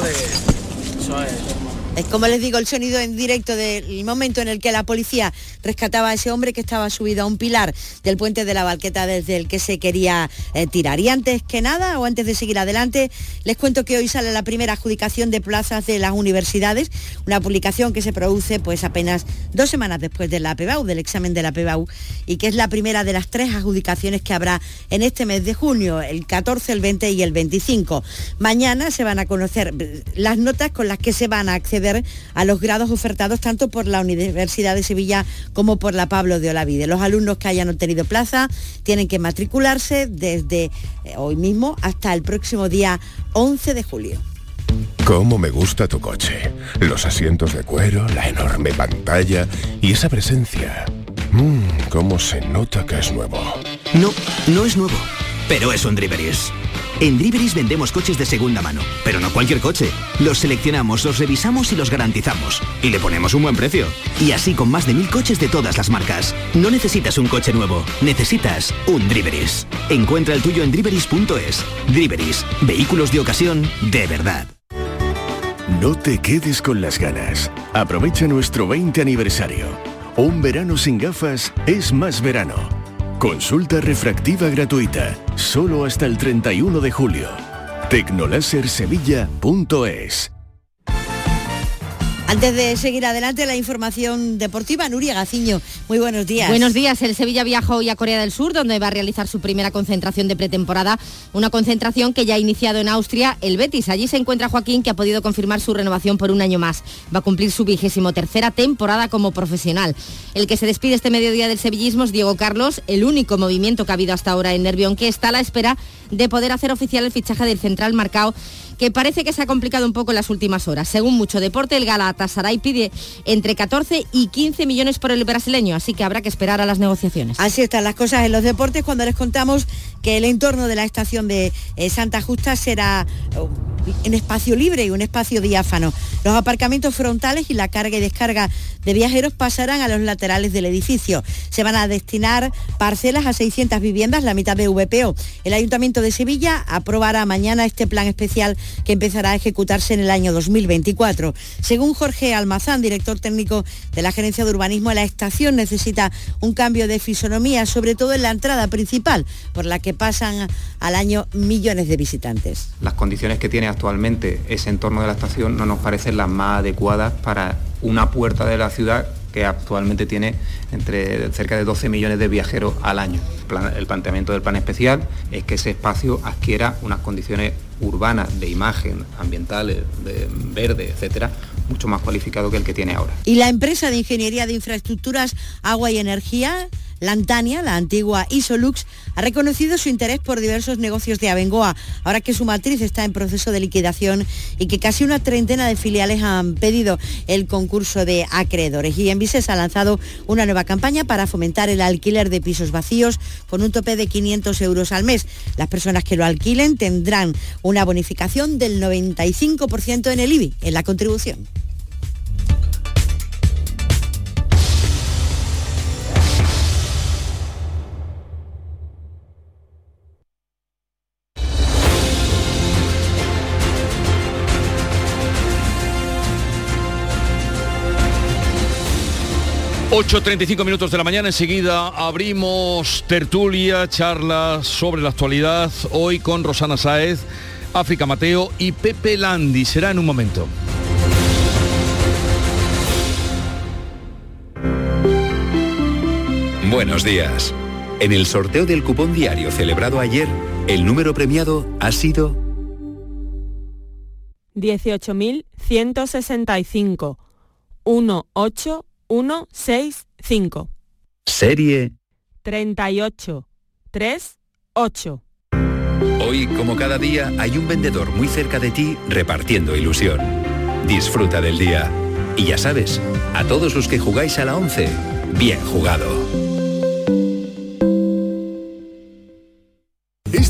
S12: Eso es. Es como les digo el sonido en directo del momento en el que la policía rescataba a ese hombre que estaba subido a un pilar del puente de la Balqueta desde el que se quería eh, tirar. Y antes que nada, o antes de seguir adelante, les cuento que hoy sale la primera adjudicación de plazas de las universidades, una publicación que se produce pues apenas dos semanas después de la PBAU, del examen de la PBAU, y que es la primera de las tres adjudicaciones que habrá en este mes de junio, el 14, el 20 y el 25. Mañana se van a conocer las notas con las que se van a acceder a los grados ofertados tanto por la Universidad de Sevilla como por la Pablo de Olavide. Los alumnos que hayan obtenido plaza tienen que matricularse desde eh, hoy mismo hasta el próximo día 11 de julio.
S34: ¿Cómo me gusta tu coche? Los asientos de cuero, la enorme pantalla y esa presencia. Mmm, cómo se nota que es nuevo.
S35: No, no es nuevo, pero es un Driveris. En Driveris vendemos coches de segunda mano, pero no cualquier coche. Los seleccionamos, los revisamos y los garantizamos. Y le ponemos un buen precio. Y así con más de mil coches de todas las marcas. No necesitas un coche nuevo, necesitas un Driveris. Encuentra el tuyo en driveris.es. Driveris, vehículos de ocasión de verdad.
S36: No te quedes con las ganas. Aprovecha nuestro 20 aniversario. Un verano sin gafas es más verano. Consulta refractiva gratuita, solo hasta el 31 de julio. Tecnolasersevilla.es
S12: Antes de seguir adelante la información deportiva, Nuria Gaciño, muy buenos días.
S37: Buenos días, el Sevilla viajó hoy a Corea del Sur, donde va a realizar su primera concentración de pretemporada, una concentración que ya ha iniciado en Austria el Betis. Allí se encuentra Joaquín, que ha podido confirmar su renovación por un año más. Va a cumplir su vigésimo tercera temporada como profesional. El que se despide este mediodía del sevillismo es Diego Carlos, el único movimiento que ha habido hasta ahora en Nervión, que está a la espera de poder hacer oficial el fichaje del central marcado que parece que se ha complicado un poco en las últimas horas. Según mucho deporte, el Galatasaray pide entre 14 y 15 millones por el brasileño, así que habrá que esperar a las negociaciones.
S12: Así están las cosas en los deportes cuando les contamos que el entorno de la estación de eh, Santa Justa será en espacio libre y un espacio diáfano. Los aparcamientos frontales y la carga y descarga de viajeros pasarán a los laterales del edificio. Se van a destinar parcelas a 600 viviendas, la mitad de VPO. El Ayuntamiento de Sevilla aprobará mañana este plan especial que empezará a ejecutarse en el año 2024. Según Jorge Almazán, director técnico de la Gerencia de Urbanismo, la estación necesita un cambio de fisonomía, sobre todo en la entrada principal, por la que pasan al año millones de visitantes.
S38: Las condiciones que tiene actualmente ese entorno de la estación no nos parecen las más adecuadas para una puerta de la ciudad que actualmente tiene entre cerca de 12 millones de viajeros al año. El planteamiento del plan especial es que ese espacio adquiera unas condiciones urbanas de imagen, ambientales, de verde, etcétera, mucho más cualificado que el que tiene ahora.
S12: Y la empresa de ingeniería de infraestructuras, agua y energía Lantania, la antigua Isolux, ha reconocido su interés por diversos negocios de Abengoa, ahora que su matriz está en proceso de liquidación y que casi una treintena de filiales han pedido el concurso de acreedores. Y Envises ha lanzado una nueva campaña para fomentar el alquiler de pisos vacíos con un tope de 500 euros al mes. Las personas que lo alquilen tendrán una bonificación del 95% en el IBI, en la contribución.
S1: 8.35 minutos de la mañana, enseguida abrimos tertulia, charla sobre la actualidad, hoy con Rosana Saez, África Mateo y Pepe Landi. Será en un momento.
S39: Buenos días. En el sorteo del cupón diario celebrado ayer, el número premiado ha sido
S40: 18.165 18 165.
S39: Serie
S40: 38 38.
S39: Hoy, como cada día, hay un vendedor muy cerca de ti repartiendo ilusión. Disfruta del día. Y ya sabes, a todos los que jugáis a la 11, bien jugado.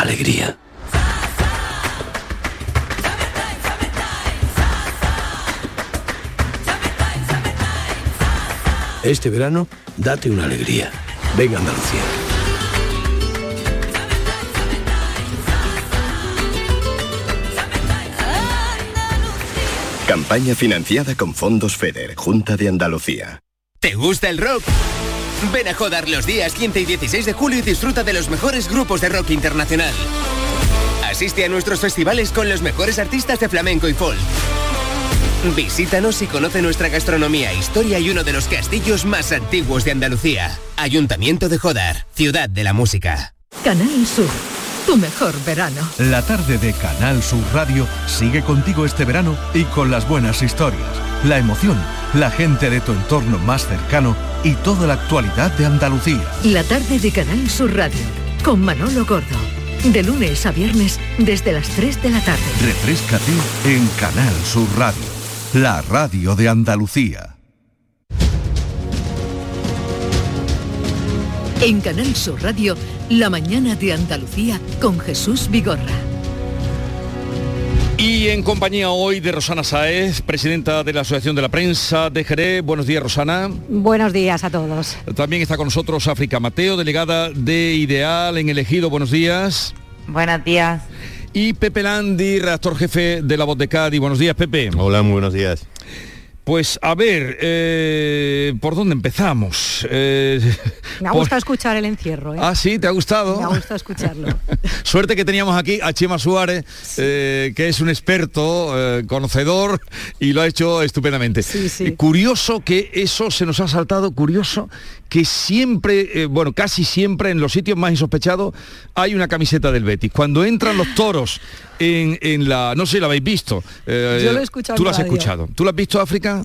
S41: Alegría. Este verano, date una alegría. Venga Andalucía.
S39: Campaña financiada con fondos FEDER, Junta de Andalucía.
S35: ¿Te gusta el rock? Ven a Jodar los días 15 y 16 de julio y disfruta de los mejores grupos de rock internacional. Asiste a nuestros festivales con los mejores artistas de flamenco y folk. Visítanos y conoce nuestra gastronomía, historia y uno de los castillos más antiguos de Andalucía. Ayuntamiento de Jodar, ciudad de la música.
S24: Canal Sur, tu mejor verano.
S36: La tarde de Canal Sur Radio sigue contigo este verano y con las buenas historias, la emoción, la gente de tu entorno más cercano y toda la actualidad de Andalucía.
S24: La tarde de Canal Sur Radio con Manolo Gordo. De lunes a viernes desde las 3 de la tarde.
S36: Refrescate en Canal Sur Radio, la radio de Andalucía.
S24: En Canal Sur Radio, la mañana de Andalucía con Jesús Vigorra.
S1: Y en compañía hoy de Rosana Saez, presidenta de la Asociación de la Prensa de Jerez. Buenos días, Rosana.
S42: Buenos días a todos.
S1: También está con nosotros África Mateo, delegada de Ideal en Elegido. Buenos días.
S43: Buenos días.
S1: Y Pepe Landi, redactor jefe de La Voz de Cádiz. Buenos días, Pepe.
S44: Hola, muy buenos días.
S1: Pues a ver, eh, ¿por dónde empezamos?
S42: Eh, *laughs* me ha gustado escuchar el encierro. ¿eh?
S1: Ah, sí, ¿te ha gustado?
S42: Me ha gustado escucharlo. *laughs*
S1: Suerte que teníamos aquí a Chema Suárez, que es un experto, conocedor, y lo ha hecho estupendamente.
S42: Sí, sí.
S1: Curioso que eso se nos ha saltado, curioso que siempre, eh, bueno, casi siempre en los sitios más insospechados hay una camiseta del Betis. Cuando entran los toros en, en la, no sé, la habéis visto. eh,
S42: Yo lo he escuchado
S1: Tú lo has
S42: radio.
S1: escuchado. ¿Tú lo has visto, África?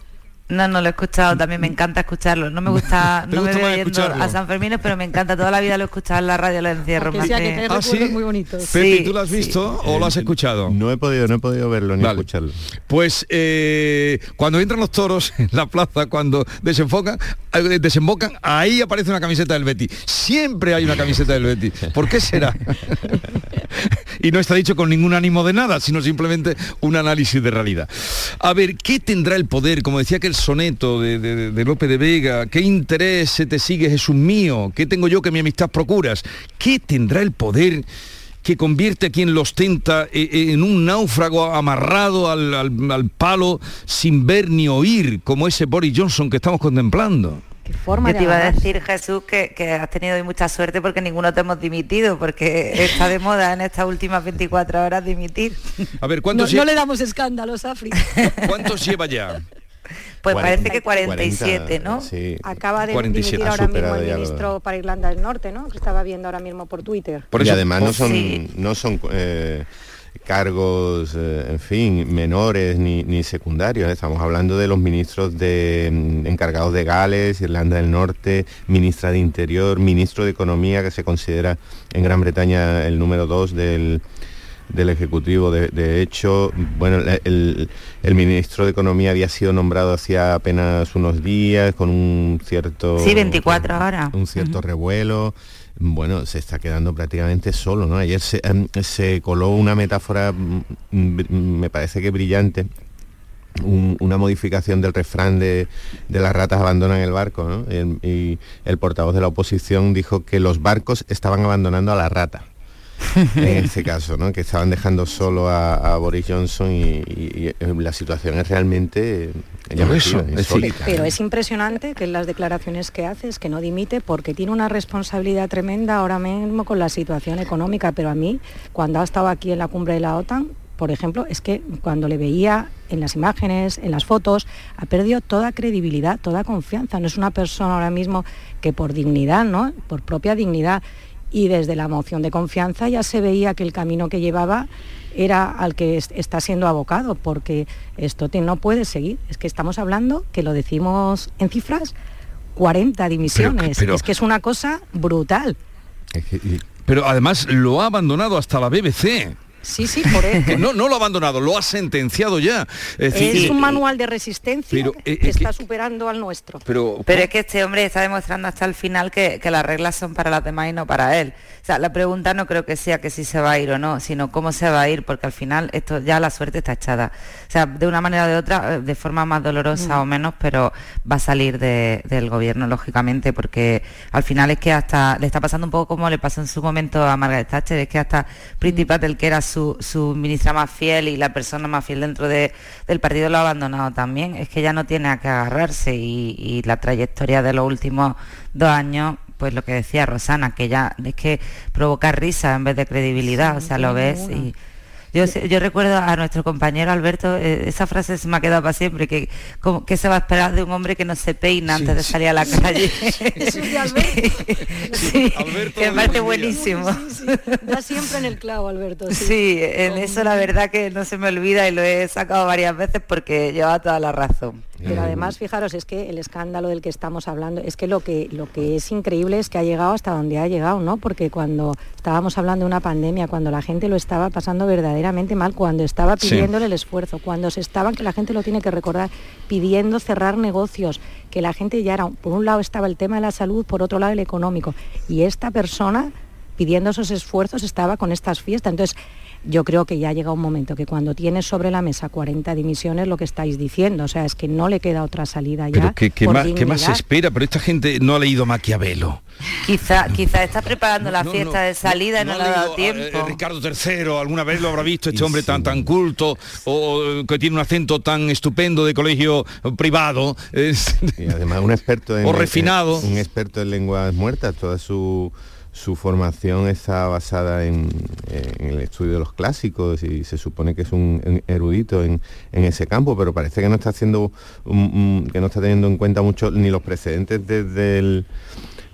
S43: No, no lo he escuchado, también me encanta escucharlo. No me *laughs* gusta,
S1: ¿Te
S43: no me
S1: gusta
S43: veo yendo a San Fermín, pero me encanta. Toda la vida lo he escuchado en la radio, lo encierro.
S42: Que
S43: más
S42: sea que
S43: que-
S1: ¿Ah, sí?
S42: muy.
S1: Pepe,
S43: Sí,
S1: ¿tú lo has visto o lo has escuchado?
S44: No he podido, no he podido verlo ni
S1: Vale.
S44: escucharlo.
S1: Pues eh, cuando entran los toros *laughs* en la plaza, cuando desenfocan, eh, desembocan, ahí aparece una camiseta del Betis. Siempre hay una camiseta del Betis. ¿Por qué será? *laughs* y no está dicho con ningún ánimo de nada, sino simplemente un análisis de realidad. A ver, ¿qué tendrá el poder? Como decía aquel soneto de, de- de Lope de Vega, ¿qué interés se te sigue, Jesús mío? ¿Qué tengo yo que mi amistad procuras? ¿Qué tendrá el poder? que convierte a quien lo ostenta eh, eh, en un náufrago amarrado al, al- al palo sin ver ni oír, como ese Boris Johnson que estamos contemplando.
S42: forma
S43: Yo
S42: de
S43: te iba a decir, Jesús, que, que has tenido hoy mucha suerte porque ninguno te hemos dimitido, porque está de moda en estas últimas 24 horas dimitir.
S1: A ver,
S42: No,
S1: ¿cuántos,
S42: no
S1: lle-
S42: le damos escándalos, África.
S1: ¿cuántos lleva ya?
S43: Pues parece que 47,
S44: 40,
S43: ¿no?
S44: Sí.
S42: Acaba de
S1: 47.
S42: dimitir
S44: Ha
S42: ahora mismo el
S44: lo-
S42: ministro para Irlanda del Norte, ¿no? Que estaba viendo ahora mismo por Twitter.
S1: Por
S44: y
S1: eso-
S44: además no son,
S43: Sí.
S44: no son eh, cargos, eh, en fin, menores ni, ni secundarios. Estamos hablando de los ministros de, mm, encargados de Gales, Irlanda del Norte, ministra de Interior, ministro de Economía, que se considera en Gran Bretaña el número dos del, del Ejecutivo. De, de hecho, bueno, el, el- ministro de Economía había sido nombrado hacía apenas unos días con un cierto...
S43: Sí, 24 horas.
S44: Un cierto revuelo. Bueno, se está quedando prácticamente solo, ¿no? Ayer se, em, se coló una metáfora, mm, mm, me parece que brillante, un- una modificación del refrán de, de las ratas abandonan el barco, ¿no? El- y el portavoz de la oposición dijo que los barcos estaban abandonando a la rata. *laughs* en este caso, ¿no? que estaban dejando solo a, a Boris Johnson y, y- y, eh, la situación es realmente eh, llamativa,
S1: eso, es.
S42: Pero es impresionante que las declaraciones que hace es que no dimite porque tiene una responsabilidad tremenda ahora mismo con la situación económica. Pero a mí, cuando ha estado aquí en la cumbre de la OTAN, por ejemplo, es que cuando le veía en las imágenes, en las fotos, ha perdido toda credibilidad, toda confianza. No es una persona ahora mismo que por dignidad, ¿no? Por propia dignidad. Y desde la moción de confianza ya se veía que el camino que llevaba era al que es- está siendo abocado, porque esto te- no puede seguir. Es que estamos hablando, que lo decimos en cifras, 40 dimisiones.
S1: pero-
S42: es que es una cosa brutal.
S1: Pero además lo ha abandonado hasta la BBC.
S42: Sí, sí, por eso.
S1: Que no, no lo ha abandonado, lo ha sentenciado ya. Es decir,
S42: Es un
S1: eh,
S42: manual de resistencia
S1: pero, eh,
S42: que
S1: eh,
S42: está superando al nuestro.
S1: pero,
S43: Pero es que este hombre está demostrando hasta el final que, que las reglas son para las demás y no para él. O sea, la pregunta no creo que sea que si se va a ir o no, sino cómo se va a ir, porque al final esto ya la suerte está echada. O sea, de una manera o de otra, de forma más dolorosa
S42: Mm.
S43: o menos, pero va a salir de- del gobierno, lógicamente, porque al final es que hasta le está pasando un poco como le pasó en su momento a Margaret Thatcher, es que hasta Priti Patel, que era su, su ministra más fiel y la persona más fiel dentro de- del partido, lo ha abandonado también. Es que ya no tiene a qué agarrarse y, y la trayectoria de los últimos dos años, pues lo que decía Rosana, que ya es que provoca risa en vez de credibilidad, o sea, lo ves y... Yo, recuerdo a nuestro compañero Alberto, eh, esa frase se me ha quedado para siempre, que como, ¿qué se va a esperar de un hombre que no se peina antes de salir a la calle?
S42: Eso es de Alberto.
S43: Sí,
S1: Alberto
S43: que
S1: Munguía.
S43: buenísimo.
S42: Sí, Da siempre en el clavo, Alberto. Sí.
S43: Sí, en eso la verdad que no se me olvida y lo he sacado varias veces porque lleva toda la razón.
S42: Pero además, fijaros, es que el escándalo del que estamos hablando, es que lo que lo que es increíble es que ha llegado hasta donde ha llegado, ¿no? Porque cuando estábamos hablando de una pandemia, cuando la gente lo estaba pasando verdaderamente mal, cuando estaba
S1: Sí.
S42: pidiéndole el esfuerzo, cuando se estaban, que la gente lo tiene que recordar, pidiendo cerrar negocios, que la gente ya era, por un lado estaba el tema de la salud, por otro lado el económico, y esta persona pidiendo esos esfuerzos estaba con estas fiestas. Entonces, yo creo que ya ha llegado un momento que cuando tienes sobre la mesa 40 dimisiones, lo que estáis diciendo, o sea, es que no le queda otra salida ya.
S1: pero ¿qué, qué
S42: por
S1: más, qué más se espera? Pero esta gente no ha leído Maquiavelo.
S43: Quizá, quizá está preparando la
S1: No,
S43: fiesta
S1: no,
S43: de salida y no, le ha dado
S1: leído,
S43: tiempo.
S1: eh, Ricardo III, alguna vez lo habrá visto este hombre tan tan culto o eh, que tiene un acento tan estupendo de colegio privado. es-
S44: Y además un experto *laughs* en
S1: O refinado.
S44: un experto en lenguas muertas, toda su su formación está basada en, en, el estudio de los clásicos y se supone que es un erudito en, en ese campo, pero parece que no está haciendo que no está teniendo en cuenta mucho ni los precedentes desde el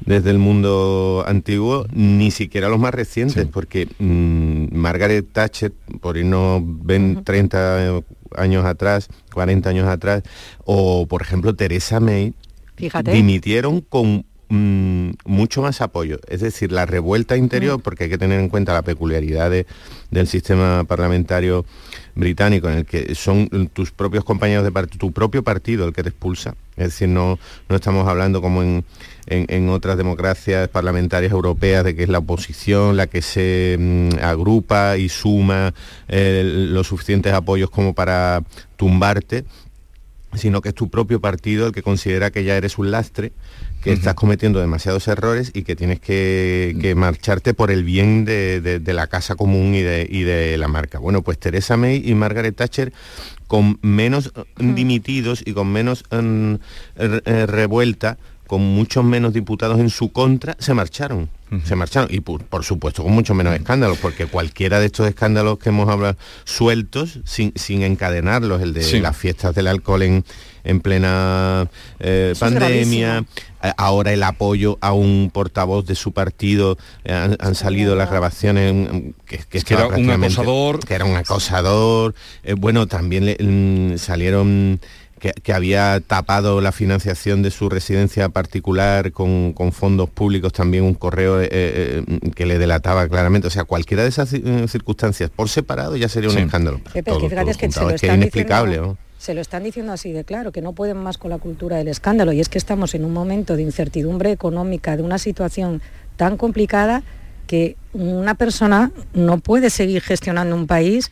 S44: desde el mundo antiguo, ni siquiera los más recientes, porque mm, Margaret Thatcher, por irnos ven 30 años atrás, 40 años atrás, o por ejemplo Teresa May, dimitieron con mm, mucho más apoyo. Es decir, la revuelta interior, porque hay que tener en cuenta la peculiaridad del sistema parlamentario británico, en el que son tus propios compañeros de partido, tu propio partido el que te expulsa. Es decir, no, no estamos hablando como en en, otras democracias parlamentarias europeas de que es la oposición la que se mm, agrupa y suma eh, los suficientes apoyos como para tumbarte, sino que es tu propio partido el que considera que ya eres un lastre, que estás cometiendo demasiados errores y que tienes que, marcharte por el bien de, la casa común y de, y de, la marca. Bueno, pues Teresa May y Margaret Thatcher con menos dimitidos y con menos mm, eh, revuelta con muchos menos diputados en su contra, se marcharon. Se marcharon. Y por, supuesto con mucho menos escándalos, porque cualquiera de estos escándalos que hemos hablado sueltos, sin, sin encadenarlos, el de las fiestas del alcohol en, en plena eh, pandemia, ahora el apoyo a un portavoz de su partido, eh, han, salido las grabaciones mm, que,
S1: que, era un acosador.
S44: Que era un acosador. Eh, bueno, también le, mm, salieron que, había tapado la financiación de su residencia particular con, fondos públicos, también un correo eh, eh, que le delataba claramente. O sea, cualquiera de esas eh, circunstancias por separado ya sería un escándalo.
S42: que es inexplicable. Se lo están diciendo así de claro, que no pueden más con la cultura del escándalo. Y es que estamos en un momento de incertidumbre económica, de una situación tan complicada que una persona no puede seguir gestionando un país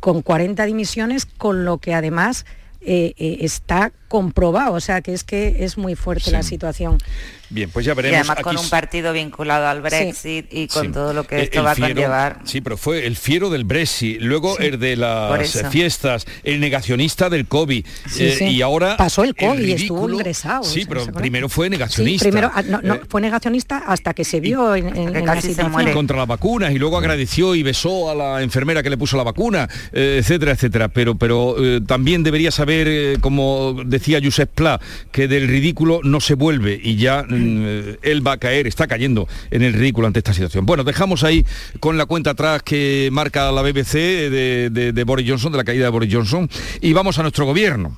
S42: con 40 dimisiones, con lo que además eh, eh, está comprobado, o sea que es que es muy fuerte la situación.
S1: Bien, pues ya veremos.
S43: Y además con un partido vinculado al Brexit y con todo lo que esto va a conllevar.
S1: Sí, pero fue el fiero del Brexit, luego el de las fiestas, el negacionista del COVID. Eh, y ahora...
S42: Pasó el COVID y estuvo ingresado.
S1: Sí, pero primero fue negacionista.
S42: primero ah, no, fue negacionista hasta que se vio en, en, la situación.
S1: Contra las vacunas y luego agradeció y besó a la enfermera que le puso la vacuna, etcétera, etcétera. Pero, pero también debería saber, como decía Josep Pla, que del ridículo no se vuelve y ya mm, él va a caer, está cayendo en el ridículo ante esta situación. Bueno, dejamos ahí con la cuenta atrás que marca la BBC de Boris Johnson, de la caída de Boris Johnson, y vamos a nuestro gobierno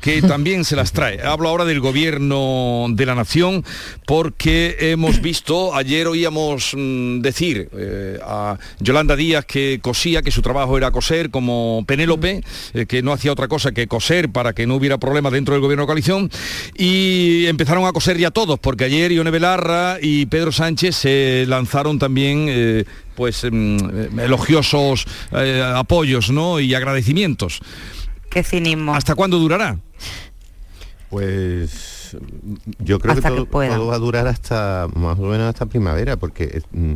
S1: que también se las trae. Hablo ahora del gobierno de la nación porque hemos visto, ayer oíamos mm, decir eh, a Yolanda Díaz que cosía, que su trabajo era coser como Penélope, eh, que no hacía otra cosa que coser para que no hubiera problemas dentro del gobierno de coalición y empezaron a coser ya todos, porque ayer Ione Belarra y Pedro Sánchez se lanzaron también eh, pues mm, elogiosos apoyos ¿no? y agradecimientos.
S43: Qué cinismo.
S1: ¿Hasta cuándo durará?
S44: Pues yo creo que, todo, va a durar hasta más o menos hasta primavera, porque mm,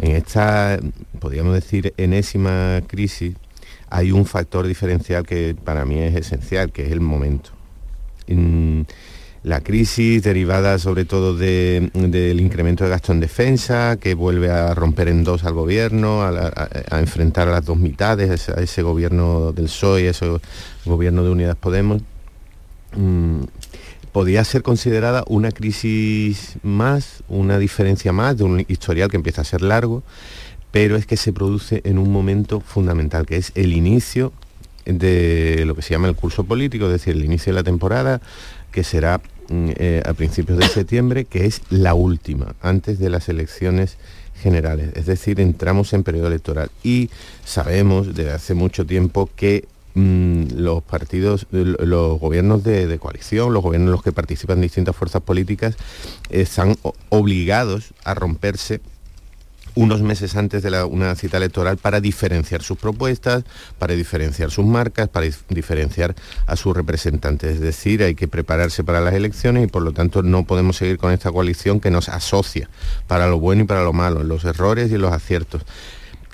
S44: en esta, podríamos decir, enésima crisis, hay un factor diferencial que para mí es esencial, que es el momento. Mm, la crisis derivada sobre todo del incremento de gasto en defensa, que vuelve a romper en dos al gobierno, a, enfrentar a las dos mitades, a ese, gobierno del PSOE, a ese gobierno de Unidas Podemos, mm, podía ser considerada una crisis más, una diferencia más de un historial que empieza a ser largo, pero es que se produce en un momento fundamental, que es el inicio de lo que se llama el curso político, es decir, el inicio de la temporada, que será eh, a principios de septiembre, que es la última, antes de las elecciones generales. Es decir, entramos en periodo electoral y sabemos desde hace mucho tiempo que mm, los partidos, los gobiernos de, coalición, los gobiernos en los que participan distintas fuerzas políticas, están obligados a romperse unos meses antes de una cita electoral para diferenciar sus propuestas, para diferenciar sus marcas, para diferenciar a sus representantes. Es decir, hay que prepararse para las elecciones y por lo tanto no podemos seguir con esta coalición que nos asocia para lo bueno y para lo malo, los errores y los aciertos.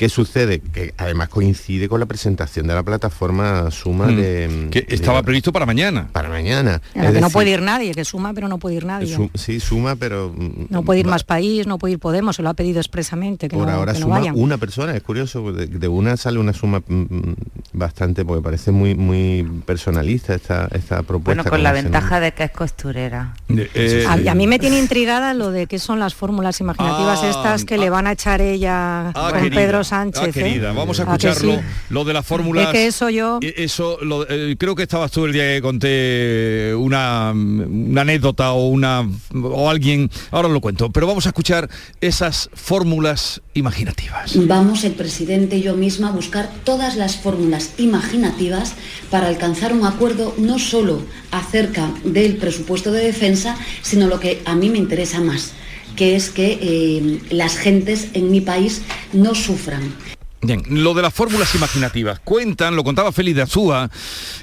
S44: ¿Qué sucede? Que además coincide con la presentación de la plataforma Suma
S1: Mm.
S44: de...
S1: Que estaba previsto para mañana.
S44: Para mañana. Es
S42: que no puede ir nadie, que suma, pero no puede ir nadie.
S44: su- sí, Suma, pero... mm,
S42: no puede ir
S44: va-
S42: más país, no puede ir Podemos, se lo ha pedido expresamente, que
S44: Por
S42: no,
S44: ahora
S42: que no
S44: suma
S42: vayan.
S44: una persona, es curioso, de, de una sale una suma mm, bastante, porque parece muy muy personalista esta, esta propuesta.
S43: Bueno, con la ventaja de que es costurera.
S1: Eh,
S42: a, a mí me tiene intrigada lo de qué son las fórmulas imaginativas
S1: Ah,
S42: estas que le van a echar ella
S1: Ah,
S42: con
S1: querida,
S42: Pedro Sánchez.
S1: ah,
S42: ¿eh?
S1: querida, vamos a
S42: ¿A que
S1: escucharlo.
S42: sí?
S1: Lo de las fórmulas.
S42: Es que eso yo...
S1: Eh, Eso, lo- eh, creo que estabas tú el día que conté una, una anécdota o una o alguien, ahora lo cuento, pero vamos a escuchar esas fórmulas imaginativas.
S45: Vamos el presidente y yo misma a buscar todas las fórmulas imaginativas para alcanzar un acuerdo no solo acerca del presupuesto de defensa, sino lo que a mí me interesa más, que es que eh, las gentes en mi país no sufran.
S1: Bien, lo de las fórmulas imaginativas. Cuentan, lo contaba Félix de Azúa,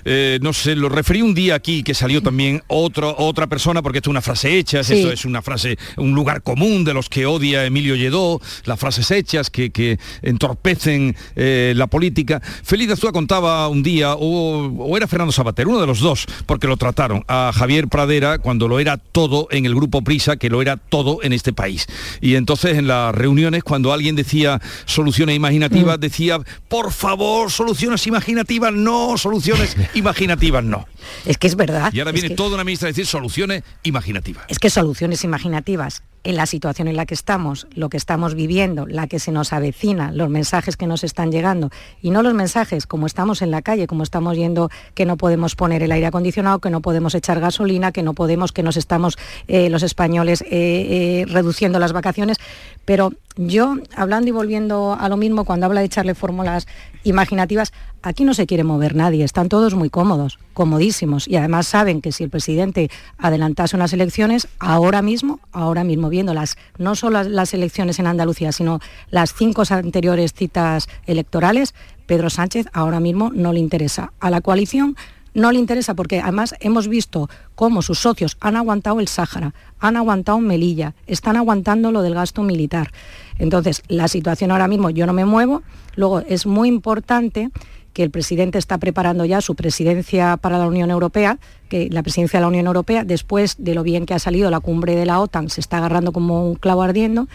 S1: eh, no sé, lo referí un día aquí que salió también otro, otra persona, porque esto es una frase hecha,
S42: Sí.
S1: esto es una frase, un lugar común de los que odia Emilio Lledó, las frases hechas que, que entorpecen eh, la política. Félix de Azúa contaba un día, o, o era Fernando Sabater, uno de los dos, porque lo trataron a Javier Pradera cuando lo era todo en el grupo Prisa, que lo era todo en este país. Y entonces en las reuniones, cuando alguien decía soluciones imaginativas, decía, por favor, soluciones imaginativas no, soluciones *laughs* imaginativas no.
S42: Es que es verdad.
S1: Y ahora viene
S42: que-
S1: toda una ministra a decir soluciones imaginativas.
S42: Es que soluciones imaginativas en la situación en la que estamos, lo que estamos viviendo, la que se nos avecina, los mensajes que nos están llegando, y no los mensajes como estamos en la calle, como estamos yendo que no podemos poner el aire acondicionado, que no podemos echar gasolina, que no podemos, que nos estamos eh, los españoles eh, eh, reduciendo las vacaciones. Pero yo, hablando y volviendo a lo mismo, cuando de echarle fórmulas imaginativas, aquí no se quiere mover nadie, están todos muy cómodos, comodísimos, y además saben que si el presidente adelantase unas elecciones, ahora mismo, ahora mismo, viendo las, no solo las elecciones en Andalucía, sino las cinco anteriores citas electorales, Pedro Sánchez ahora mismo no le interesa. A la coalición no le interesa porque además hemos visto cómo sus socios han aguantado el Sáhara, han aguantado Melilla, están aguantando lo del gasto militar. Entonces, la situación ahora mismo, yo no me muevo. Luego, es muy importante que el presidente está preparando ya su presidencia para la Unión Europea, que la presidencia de la Unión Europea, después de lo bien que ha salido la cumbre de la OTAN, se está agarrando como un clavo ardiendo.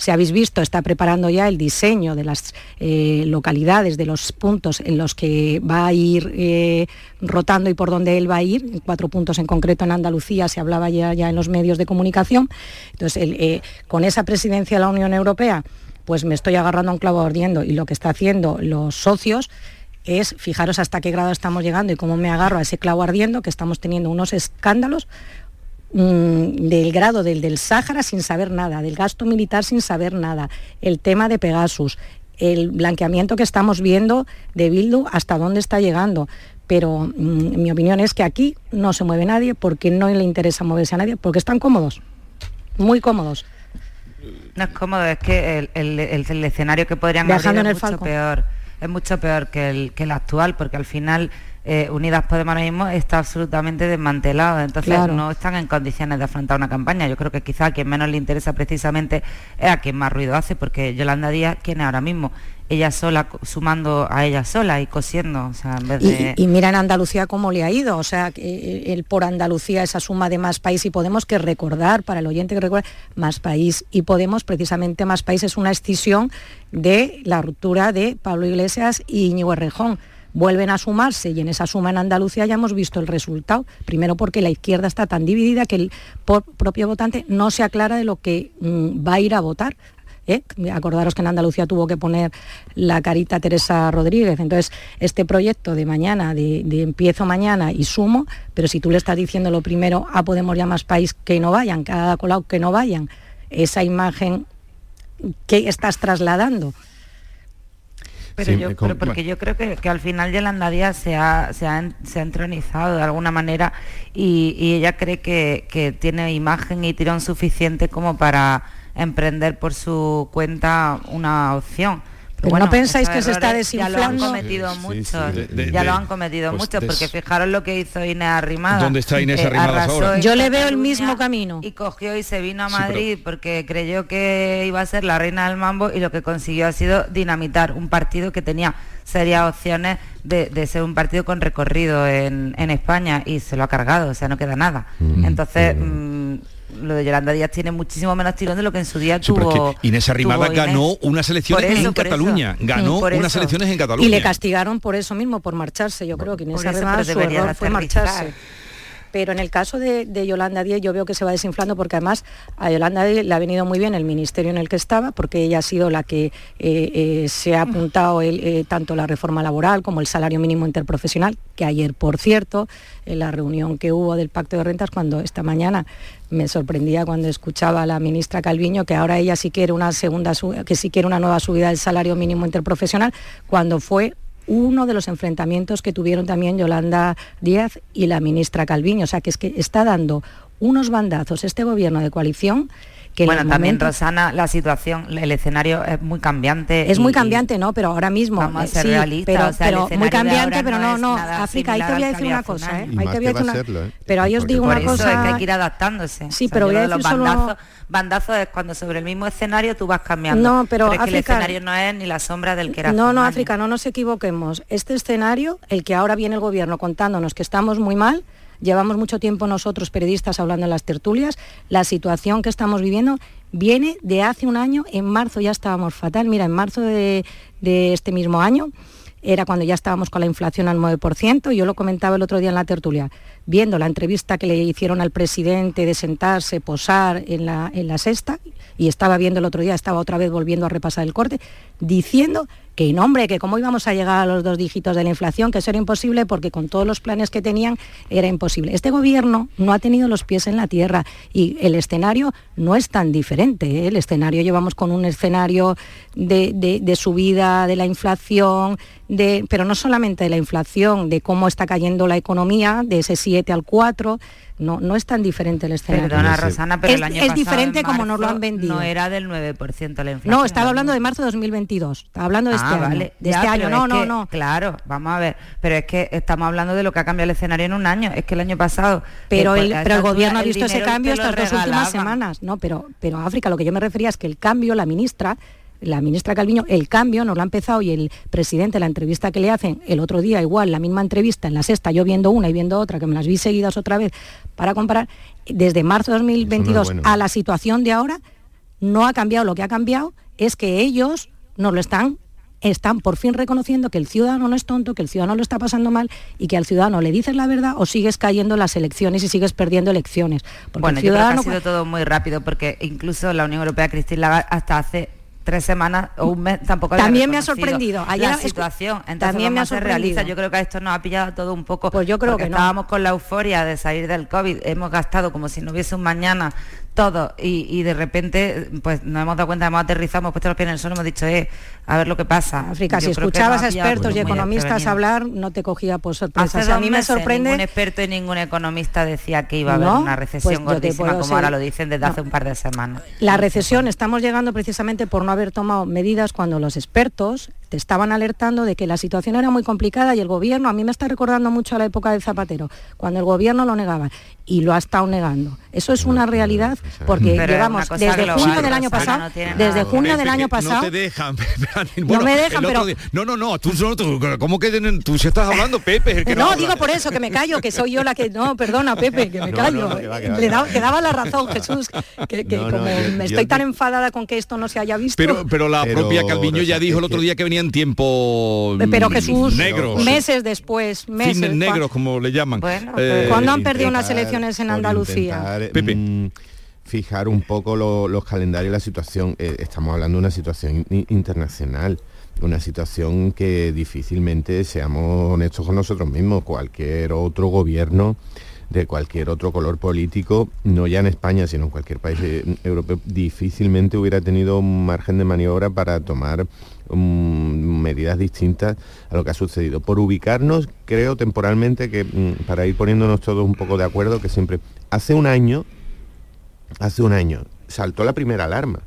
S42: Si habéis visto, está preparando ya el diseño de las eh, localidades, de los puntos en los que va a ir eh, rotando y por donde él va a ir, cuatro puntos en concreto en Andalucía, se hablaba ya, en los medios de comunicación. Entonces, eh, con esa presidencia de la Unión Europea, pues me estoy agarrando a un clavo ardiendo y lo que está haciendo los socios es, fijaros hasta qué grado estamos llegando y cómo me agarro a ese clavo ardiendo, que estamos teniendo unos escándalos mm, del grado del, del Sáhara sin saber nada, del gasto militar sin saber nada, el tema de Pegasus, el blanqueamiento que estamos viendo de Bildu, hasta dónde está llegando. Pero mm, mi opinión es que aquí no se mueve nadie porque no le interesa moverse a nadie, porque están cómodos, muy cómodos.
S43: No es cómodo, es que el, el- el- el escenario que podrían
S42: Viajando
S43: abrir es mucho
S42: Falcon.
S43: peor. Es mucho peor que el, que el actual, porque al final eh, Unidas Podemos ahora mismo está absolutamente desmantelado. Entonces
S42: Claro.
S43: no están en condiciones de afrontar una campaña. Yo creo que quizá a quien menos le interesa precisamente es a quien más ruido hace, porque Yolanda Díaz, ¿quién es ahora mismo? Ella sola, sumando a ella sola y cosiendo. O sea, en vez de...
S42: Y, y mira en Andalucía cómo le ha ido, o sea, el por Andalucía, esa suma de más país y Podemos, que recordar, para el oyente que recuerda, más país y Podemos, precisamente más país es una escisión de la ruptura de Pablo Iglesias y Íñigo Errejón. Vuelven a sumarse y en esa suma en Andalucía ya hemos visto el resultado. Primero porque la izquierda está tan dividida que el propio votante no se aclara de lo que mm, va a ir a votar. ¿eh? Acordaros que en Andalucía tuvo que poner la carita Teresa Rodríguez. Entonces, este proyecto de mañana, de, empiezo mañana y sumo, pero si tú le estás diciendo lo primero a Podemos ya más país que no vayan, cada colado que no vayan, esa imagen que estás trasladando.
S43: Pero
S44: Sí,
S43: yo, pero porque yo creo que, que al final Yolanda Díaz se ha, se ha, se ha entronizado de alguna manera y, y ella cree que, que tiene imagen y tirón suficiente como para emprender por su cuenta una opción.
S42: Pero no pensáis que se está
S43: errores Ya lo han
S42: desinflando.
S43: cometido
S1: Sí,
S43: muchos,
S1: sí. De- de-
S43: ya lo han cometido
S1: pues
S43: muchos,
S1: des-
S43: porque fijaros lo que hizo Inés Arrimada.
S1: ¿Dónde está Inés Arrimadas
S43: arrasó
S1: ahora?
S42: Yo le veo el mismo camino.
S43: Y cogió y se vino a
S1: Sí, pero-
S43: Madrid porque creyó que iba a ser la reina del mambo y lo que consiguió ha sido dinamitar un partido que tenía serias opciones de, de ser un partido con recorrido en, en España y se lo ha cargado, o sea, no queda nada. Entonces, mm, lo de Yolanda Díaz tiene muchísimo menos tirón de lo que en su día
S1: Sí,
S43: tuvo.
S1: es que Inés Arrimada
S43: tuvo Inés.
S1: ganó unas elecciones
S43: eso,
S1: en
S43: eso.
S1: Cataluña. Ganó
S43: Por
S1: unas elecciones en Cataluña.
S42: Y le castigaron por eso mismo, por marcharse. Yo creo que Inés
S43: pero
S42: su error fue marcharse. Pero en el caso de, de Yolanda Díez yo veo que se va desinflando porque además a Yolanda Díez le ha venido muy bien el ministerio en el que estaba porque ella ha sido la que eh, eh, se ha apuntado el, eh, tanto la reforma laboral como el salario mínimo interprofesional, que ayer, por cierto, en la reunión que hubo del Pacto de Rentas, cuando esta mañana me sorprendía cuando escuchaba a la ministra Calviño que ahora ella sí quiere una segunda que sí quiere una nueva subida del salario mínimo interprofesional, cuando fue uno de los enfrentamientos que tuvieron también Yolanda Díaz y la ministra Calviño. O sea, que es que está dando unos bandazos este gobierno de coalición que
S43: bueno,
S42: los
S43: también Rosana, la situación, el escenario es muy cambiante.
S42: es
S43: y-
S42: muy cambiante, ¿no? Pero ahora mismo,
S43: Vamos a
S42: eh,
S43: ser
S42: sí,
S43: realistas,
S42: pero,
S43: o sea, el
S42: pero muy cambiante, pero
S43: no
S42: no, África, ahí te
S43: similar
S42: voy a decir una cosa, ¿eh? Ahí te voy a decir una...
S44: serlo, ¿eh?
S42: Pero ahí os digo
S43: Por
S42: una
S43: eso
S42: cosa...
S43: es que hay que ir adaptándose.
S42: Sí,
S43: O sea,
S42: pero voy a
S43: los
S42: decir solo-
S43: bandazos, bandazos es cuando sobre el mismo escenario tú vas cambiando.
S42: No, pero
S43: es que el
S42: África-
S43: escenario no es ni la sombra del que era.
S42: No, no, África, no nos equivoquemos. Este escenario, el que ahora viene el gobierno contándonos que estamos muy mal, llevamos mucho tiempo nosotros periodistas hablando en las tertulias, la situación que estamos viviendo viene de hace un año, en marzo ya estábamos fatal, mira, en marzo de, de este mismo año era cuando ya estábamos con la inflación al 9%, yo lo comentaba el otro día en la tertulia, viendo la entrevista que le hicieron al presidente de sentarse, posar en la, en la sexta, y estaba viendo el otro día, estaba otra vez volviendo a repasar el corte, diciendo que no, hombre, que cómo íbamos a llegar a los dos dígitos de la inflación, que eso era imposible porque con todos los planes que tenían era imposible. Este gobierno no ha tenido los pies en la tierra y el escenario no es tan diferente. ¿eh? El escenario llevamos con un escenario de, de- subida de la inflación, de, pero no solamente de la inflación, de cómo está cayendo la economía, de ese 7 al 4. No, no es tan diferente el escenario.
S43: Perdona, Rosana, pero
S42: es,
S43: el año
S42: es
S43: pasado,
S42: diferente
S43: en
S42: como nos lo han vendido.
S43: No era del 9% la inflación.
S42: No, estaba hablando de marzo de 2022. Estaba hablando de este
S43: Ah,
S42: año.
S43: vale.
S42: De
S43: Ya,
S42: este año, no,
S43: es
S42: no,
S43: que,
S42: no.
S43: Claro, vamos a ver. Pero es que estamos hablando de lo que ha cambiado el escenario en un año. Es que el año pasado.
S42: Pero el, pero el gobierno ha visto ese cambio estas dos últimas semanas. No, pero, pero África, lo que yo me refería es que el cambio, la ministra, la ministra Calviño, el cambio nos lo ha empezado y el presidente, la entrevista que le hacen el otro día, igual, la misma entrevista en la sexta, yo viendo una y viendo otra, que me las vi seguidas otra vez para comparar, desde marzo de 2022
S44: bueno.
S42: a la situación de ahora, no ha cambiado. Lo que ha cambiado es que ellos nos lo están están por fin reconociendo que el ciudadano no es tonto, que el ciudadano lo está pasando mal y que al ciudadano le dices la verdad o sigues cayendo en las elecciones y sigues perdiendo elecciones. Porque
S43: Bueno,
S42: el
S43: yo creo que
S42: ciudadano
S43: ha sido todo muy rápido porque incluso la Unión Europea, Christine Lagarde, hasta hace tres semanas o un mes tampoco
S42: También me ha sorprendido. Ayer
S43: la situación. Entonces
S42: también me ha sorprendido.
S43: Yo creo que a esto nos ha pillado todo un poco.
S42: Pues yo creo que no.
S43: estábamos con la euforia de salir del COVID, hemos gastado como si no hubiese un mañana todo y, y de repente pues nos hemos dado cuenta, hemos aterrizado, hemos puesto los pies en el suelo, hemos dicho, eh, a ver lo que pasa.
S42: África,
S43: Yo
S42: si escuchabas a expertos y economistas hablar, no te cogía por sorpresa.
S43: Hace
S42: O sea, a mí me sorprende.
S43: ningún experto y ningún economista decía que iba a haber
S42: No,
S43: una
S42: pues
S43: recesión gordísima como ahora lo dicen desde hace un par de semanas.
S42: La recesión, estamos llegando precisamente por no haber tomado medidas cuando los expertos te estaban alertando de que la situación era muy complicada y el gobierno, a mí me está recordando mucho a la época de Zapatero, cuando el gobierno lo negaba y lo ha estado negando. Eso es una realidad porque
S43: Pero cosa
S42: desde junio del año pasado, desde junio del año pasado,
S1: No te dejan. *laughs*
S42: No me dejan, pero-
S1: día- no, no, no, tú, solo- tú ¿cómo que tú si estás hablando, Pepe? es el que *laughs*
S42: no,
S1: habla.
S42: digo por eso, que me callo, que soy yo la que... No, perdona, Pepe, que me
S1: No,
S42: callo.
S1: no, no, que va, que va,
S42: Le daba, la razón, Jesús, que, que
S1: No, no,
S42: como me
S1: yo
S42: estoy tan enfadada con que esto no se haya visto...
S1: Pero, pero la
S44: Pero,
S1: propia Calviño ya dijo el otro día que venían tiempos
S42: pero
S1: mm,
S42: Jesús,
S1: negros.
S42: meses después, meses...
S1: Fines negros, como le llaman. Eh,
S42: ¿Cuándo han perdido unas elecciones en Andalucía?
S1: Pepe.
S44: Mm, fijar un poco lo- los calendarios la situación. Eh, estamos hablando de una situación in- internacional, una situación que difícilmente seamos honestos con nosotros mismos. Cualquier otro gobierno de cualquier otro color político, no ya en España, sino en cualquier país eh, europeo, difícilmente hubiera tenido un margen de maniobra para tomar mm, medidas distintas a lo que ha sucedido. Por ubicarnos, creo temporalmente que mm, para ir poniéndonos todos un poco de acuerdo, que siempre hace un año, hace un año, saltó la primera alarma.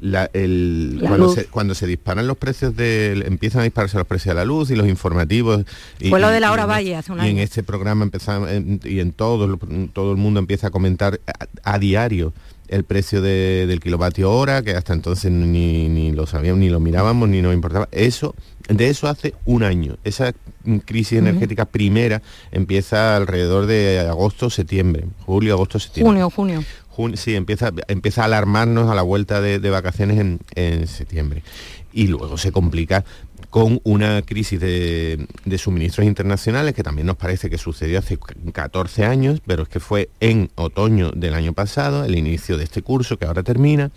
S44: la- el-
S42: La
S44: cuando, se, cuando se disparan los precios de empiezan a dispararse los precios de la luz y los informativos y,
S42: Fue lo de la hora
S44: en
S42: valle
S44: este-
S42: hace un
S44: y en
S42: año.
S44: este programa empezamos en- y en todo todo el mundo empieza a comentar a, a diario el precio de- del kilovatio hora que hasta entonces ni, ni lo sabíamos ni lo mirábamos ni nos importaba. Eso de eso hace un año. Esa crisis energética primera empieza alrededor de agosto septiembre. Julio agosto septiembre.
S42: Junio, junio.
S44: Jun- sí, empieza, empieza a alarmarnos a la vuelta de, de vacaciones en, en septiembre. Y luego se complica con una crisis de, de suministros internacionales que también nos parece que sucedió hace 14 años, pero es que fue en otoño del año pasado, el inicio de este curso que ahora termina,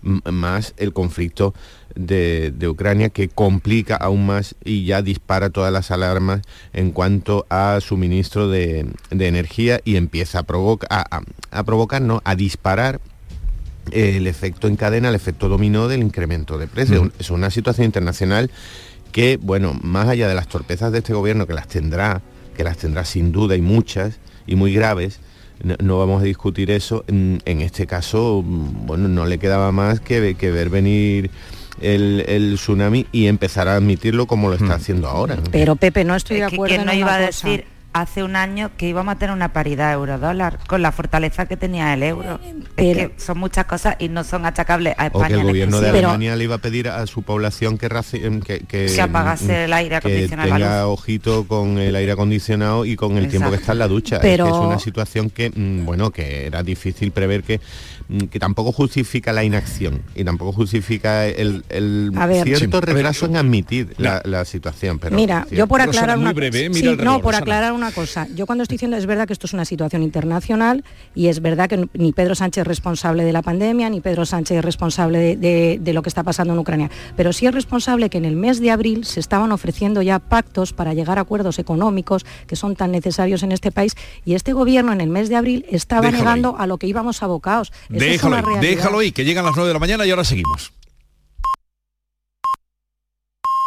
S44: más el conflicto de, de Ucrania que complica aún más y ya dispara todas las alarmas en cuanto a suministro de, de energía y empieza a, provoca, a, a- a provocar, no, a disparar el efecto en cadena, el efecto dominó del incremento de precios.
S1: Mm.
S44: Es una situación internacional que, bueno, más allá de las torpezas de este gobierno, que las tendrá, que las tendrá sin duda y muchas, y muy graves, no, no vamos a discutir eso. En, en este caso, mm, bueno, no le quedaba más que, que ver venir el, el tsunami y empezar a admitirlo como lo está haciendo ahora. ¿no?
S42: Pero Pepe, no estoy de
S43: que
S42: acuerdo
S43: ¿quién
S42: en
S43: no
S42: una
S43: iba a
S42: cosa.
S43: decir hace un año que íbamos a tener una paridad euro-dólar con la fortaleza que tenía el euro? es que son muchas cosas y no son achacables a
S44: O
S43: España.
S44: que el
S43: en
S44: gobierno de. Alemania le iba a pedir a su población que, em, que, que,
S43: Se apagase el aire
S44: que
S43: acondicionado, la
S44: tenga ojito con el aire acondicionado y con el tiempo que está en la ducha.
S42: Pero-
S44: Es, que es una situación que, mm, bueno, que era difícil prever que que tampoco justifica la inacción y tampoco justifica el, el
S42: A ver.
S44: cierto
S42: Sí, ver,
S44: retraso en admitir la, la situación. Pero
S42: mira, yo por aclarar una
S1: breve,
S42: Sí,
S1: reloj,
S42: no, por
S1: Rosana.
S42: aclarar una cosa. Yo cuando estoy diciendo es verdad que esto es una situación internacional y es verdad que ni Pedro Sánchez es responsable de la pandemia, ni Pedro Sánchez es responsable de, de- de lo que está pasando en Ucrania. Pero sí es responsable que en el mes de abril se estaban ofreciendo ya pactos para llegar a acuerdos económicos que son tan necesarios en este país y este gobierno en el mes de abril estaba negando a lo que íbamos abocados.
S1: Déjalo ahí, déjalo ahí, que llegan las 9 de la mañana y ahora seguimos.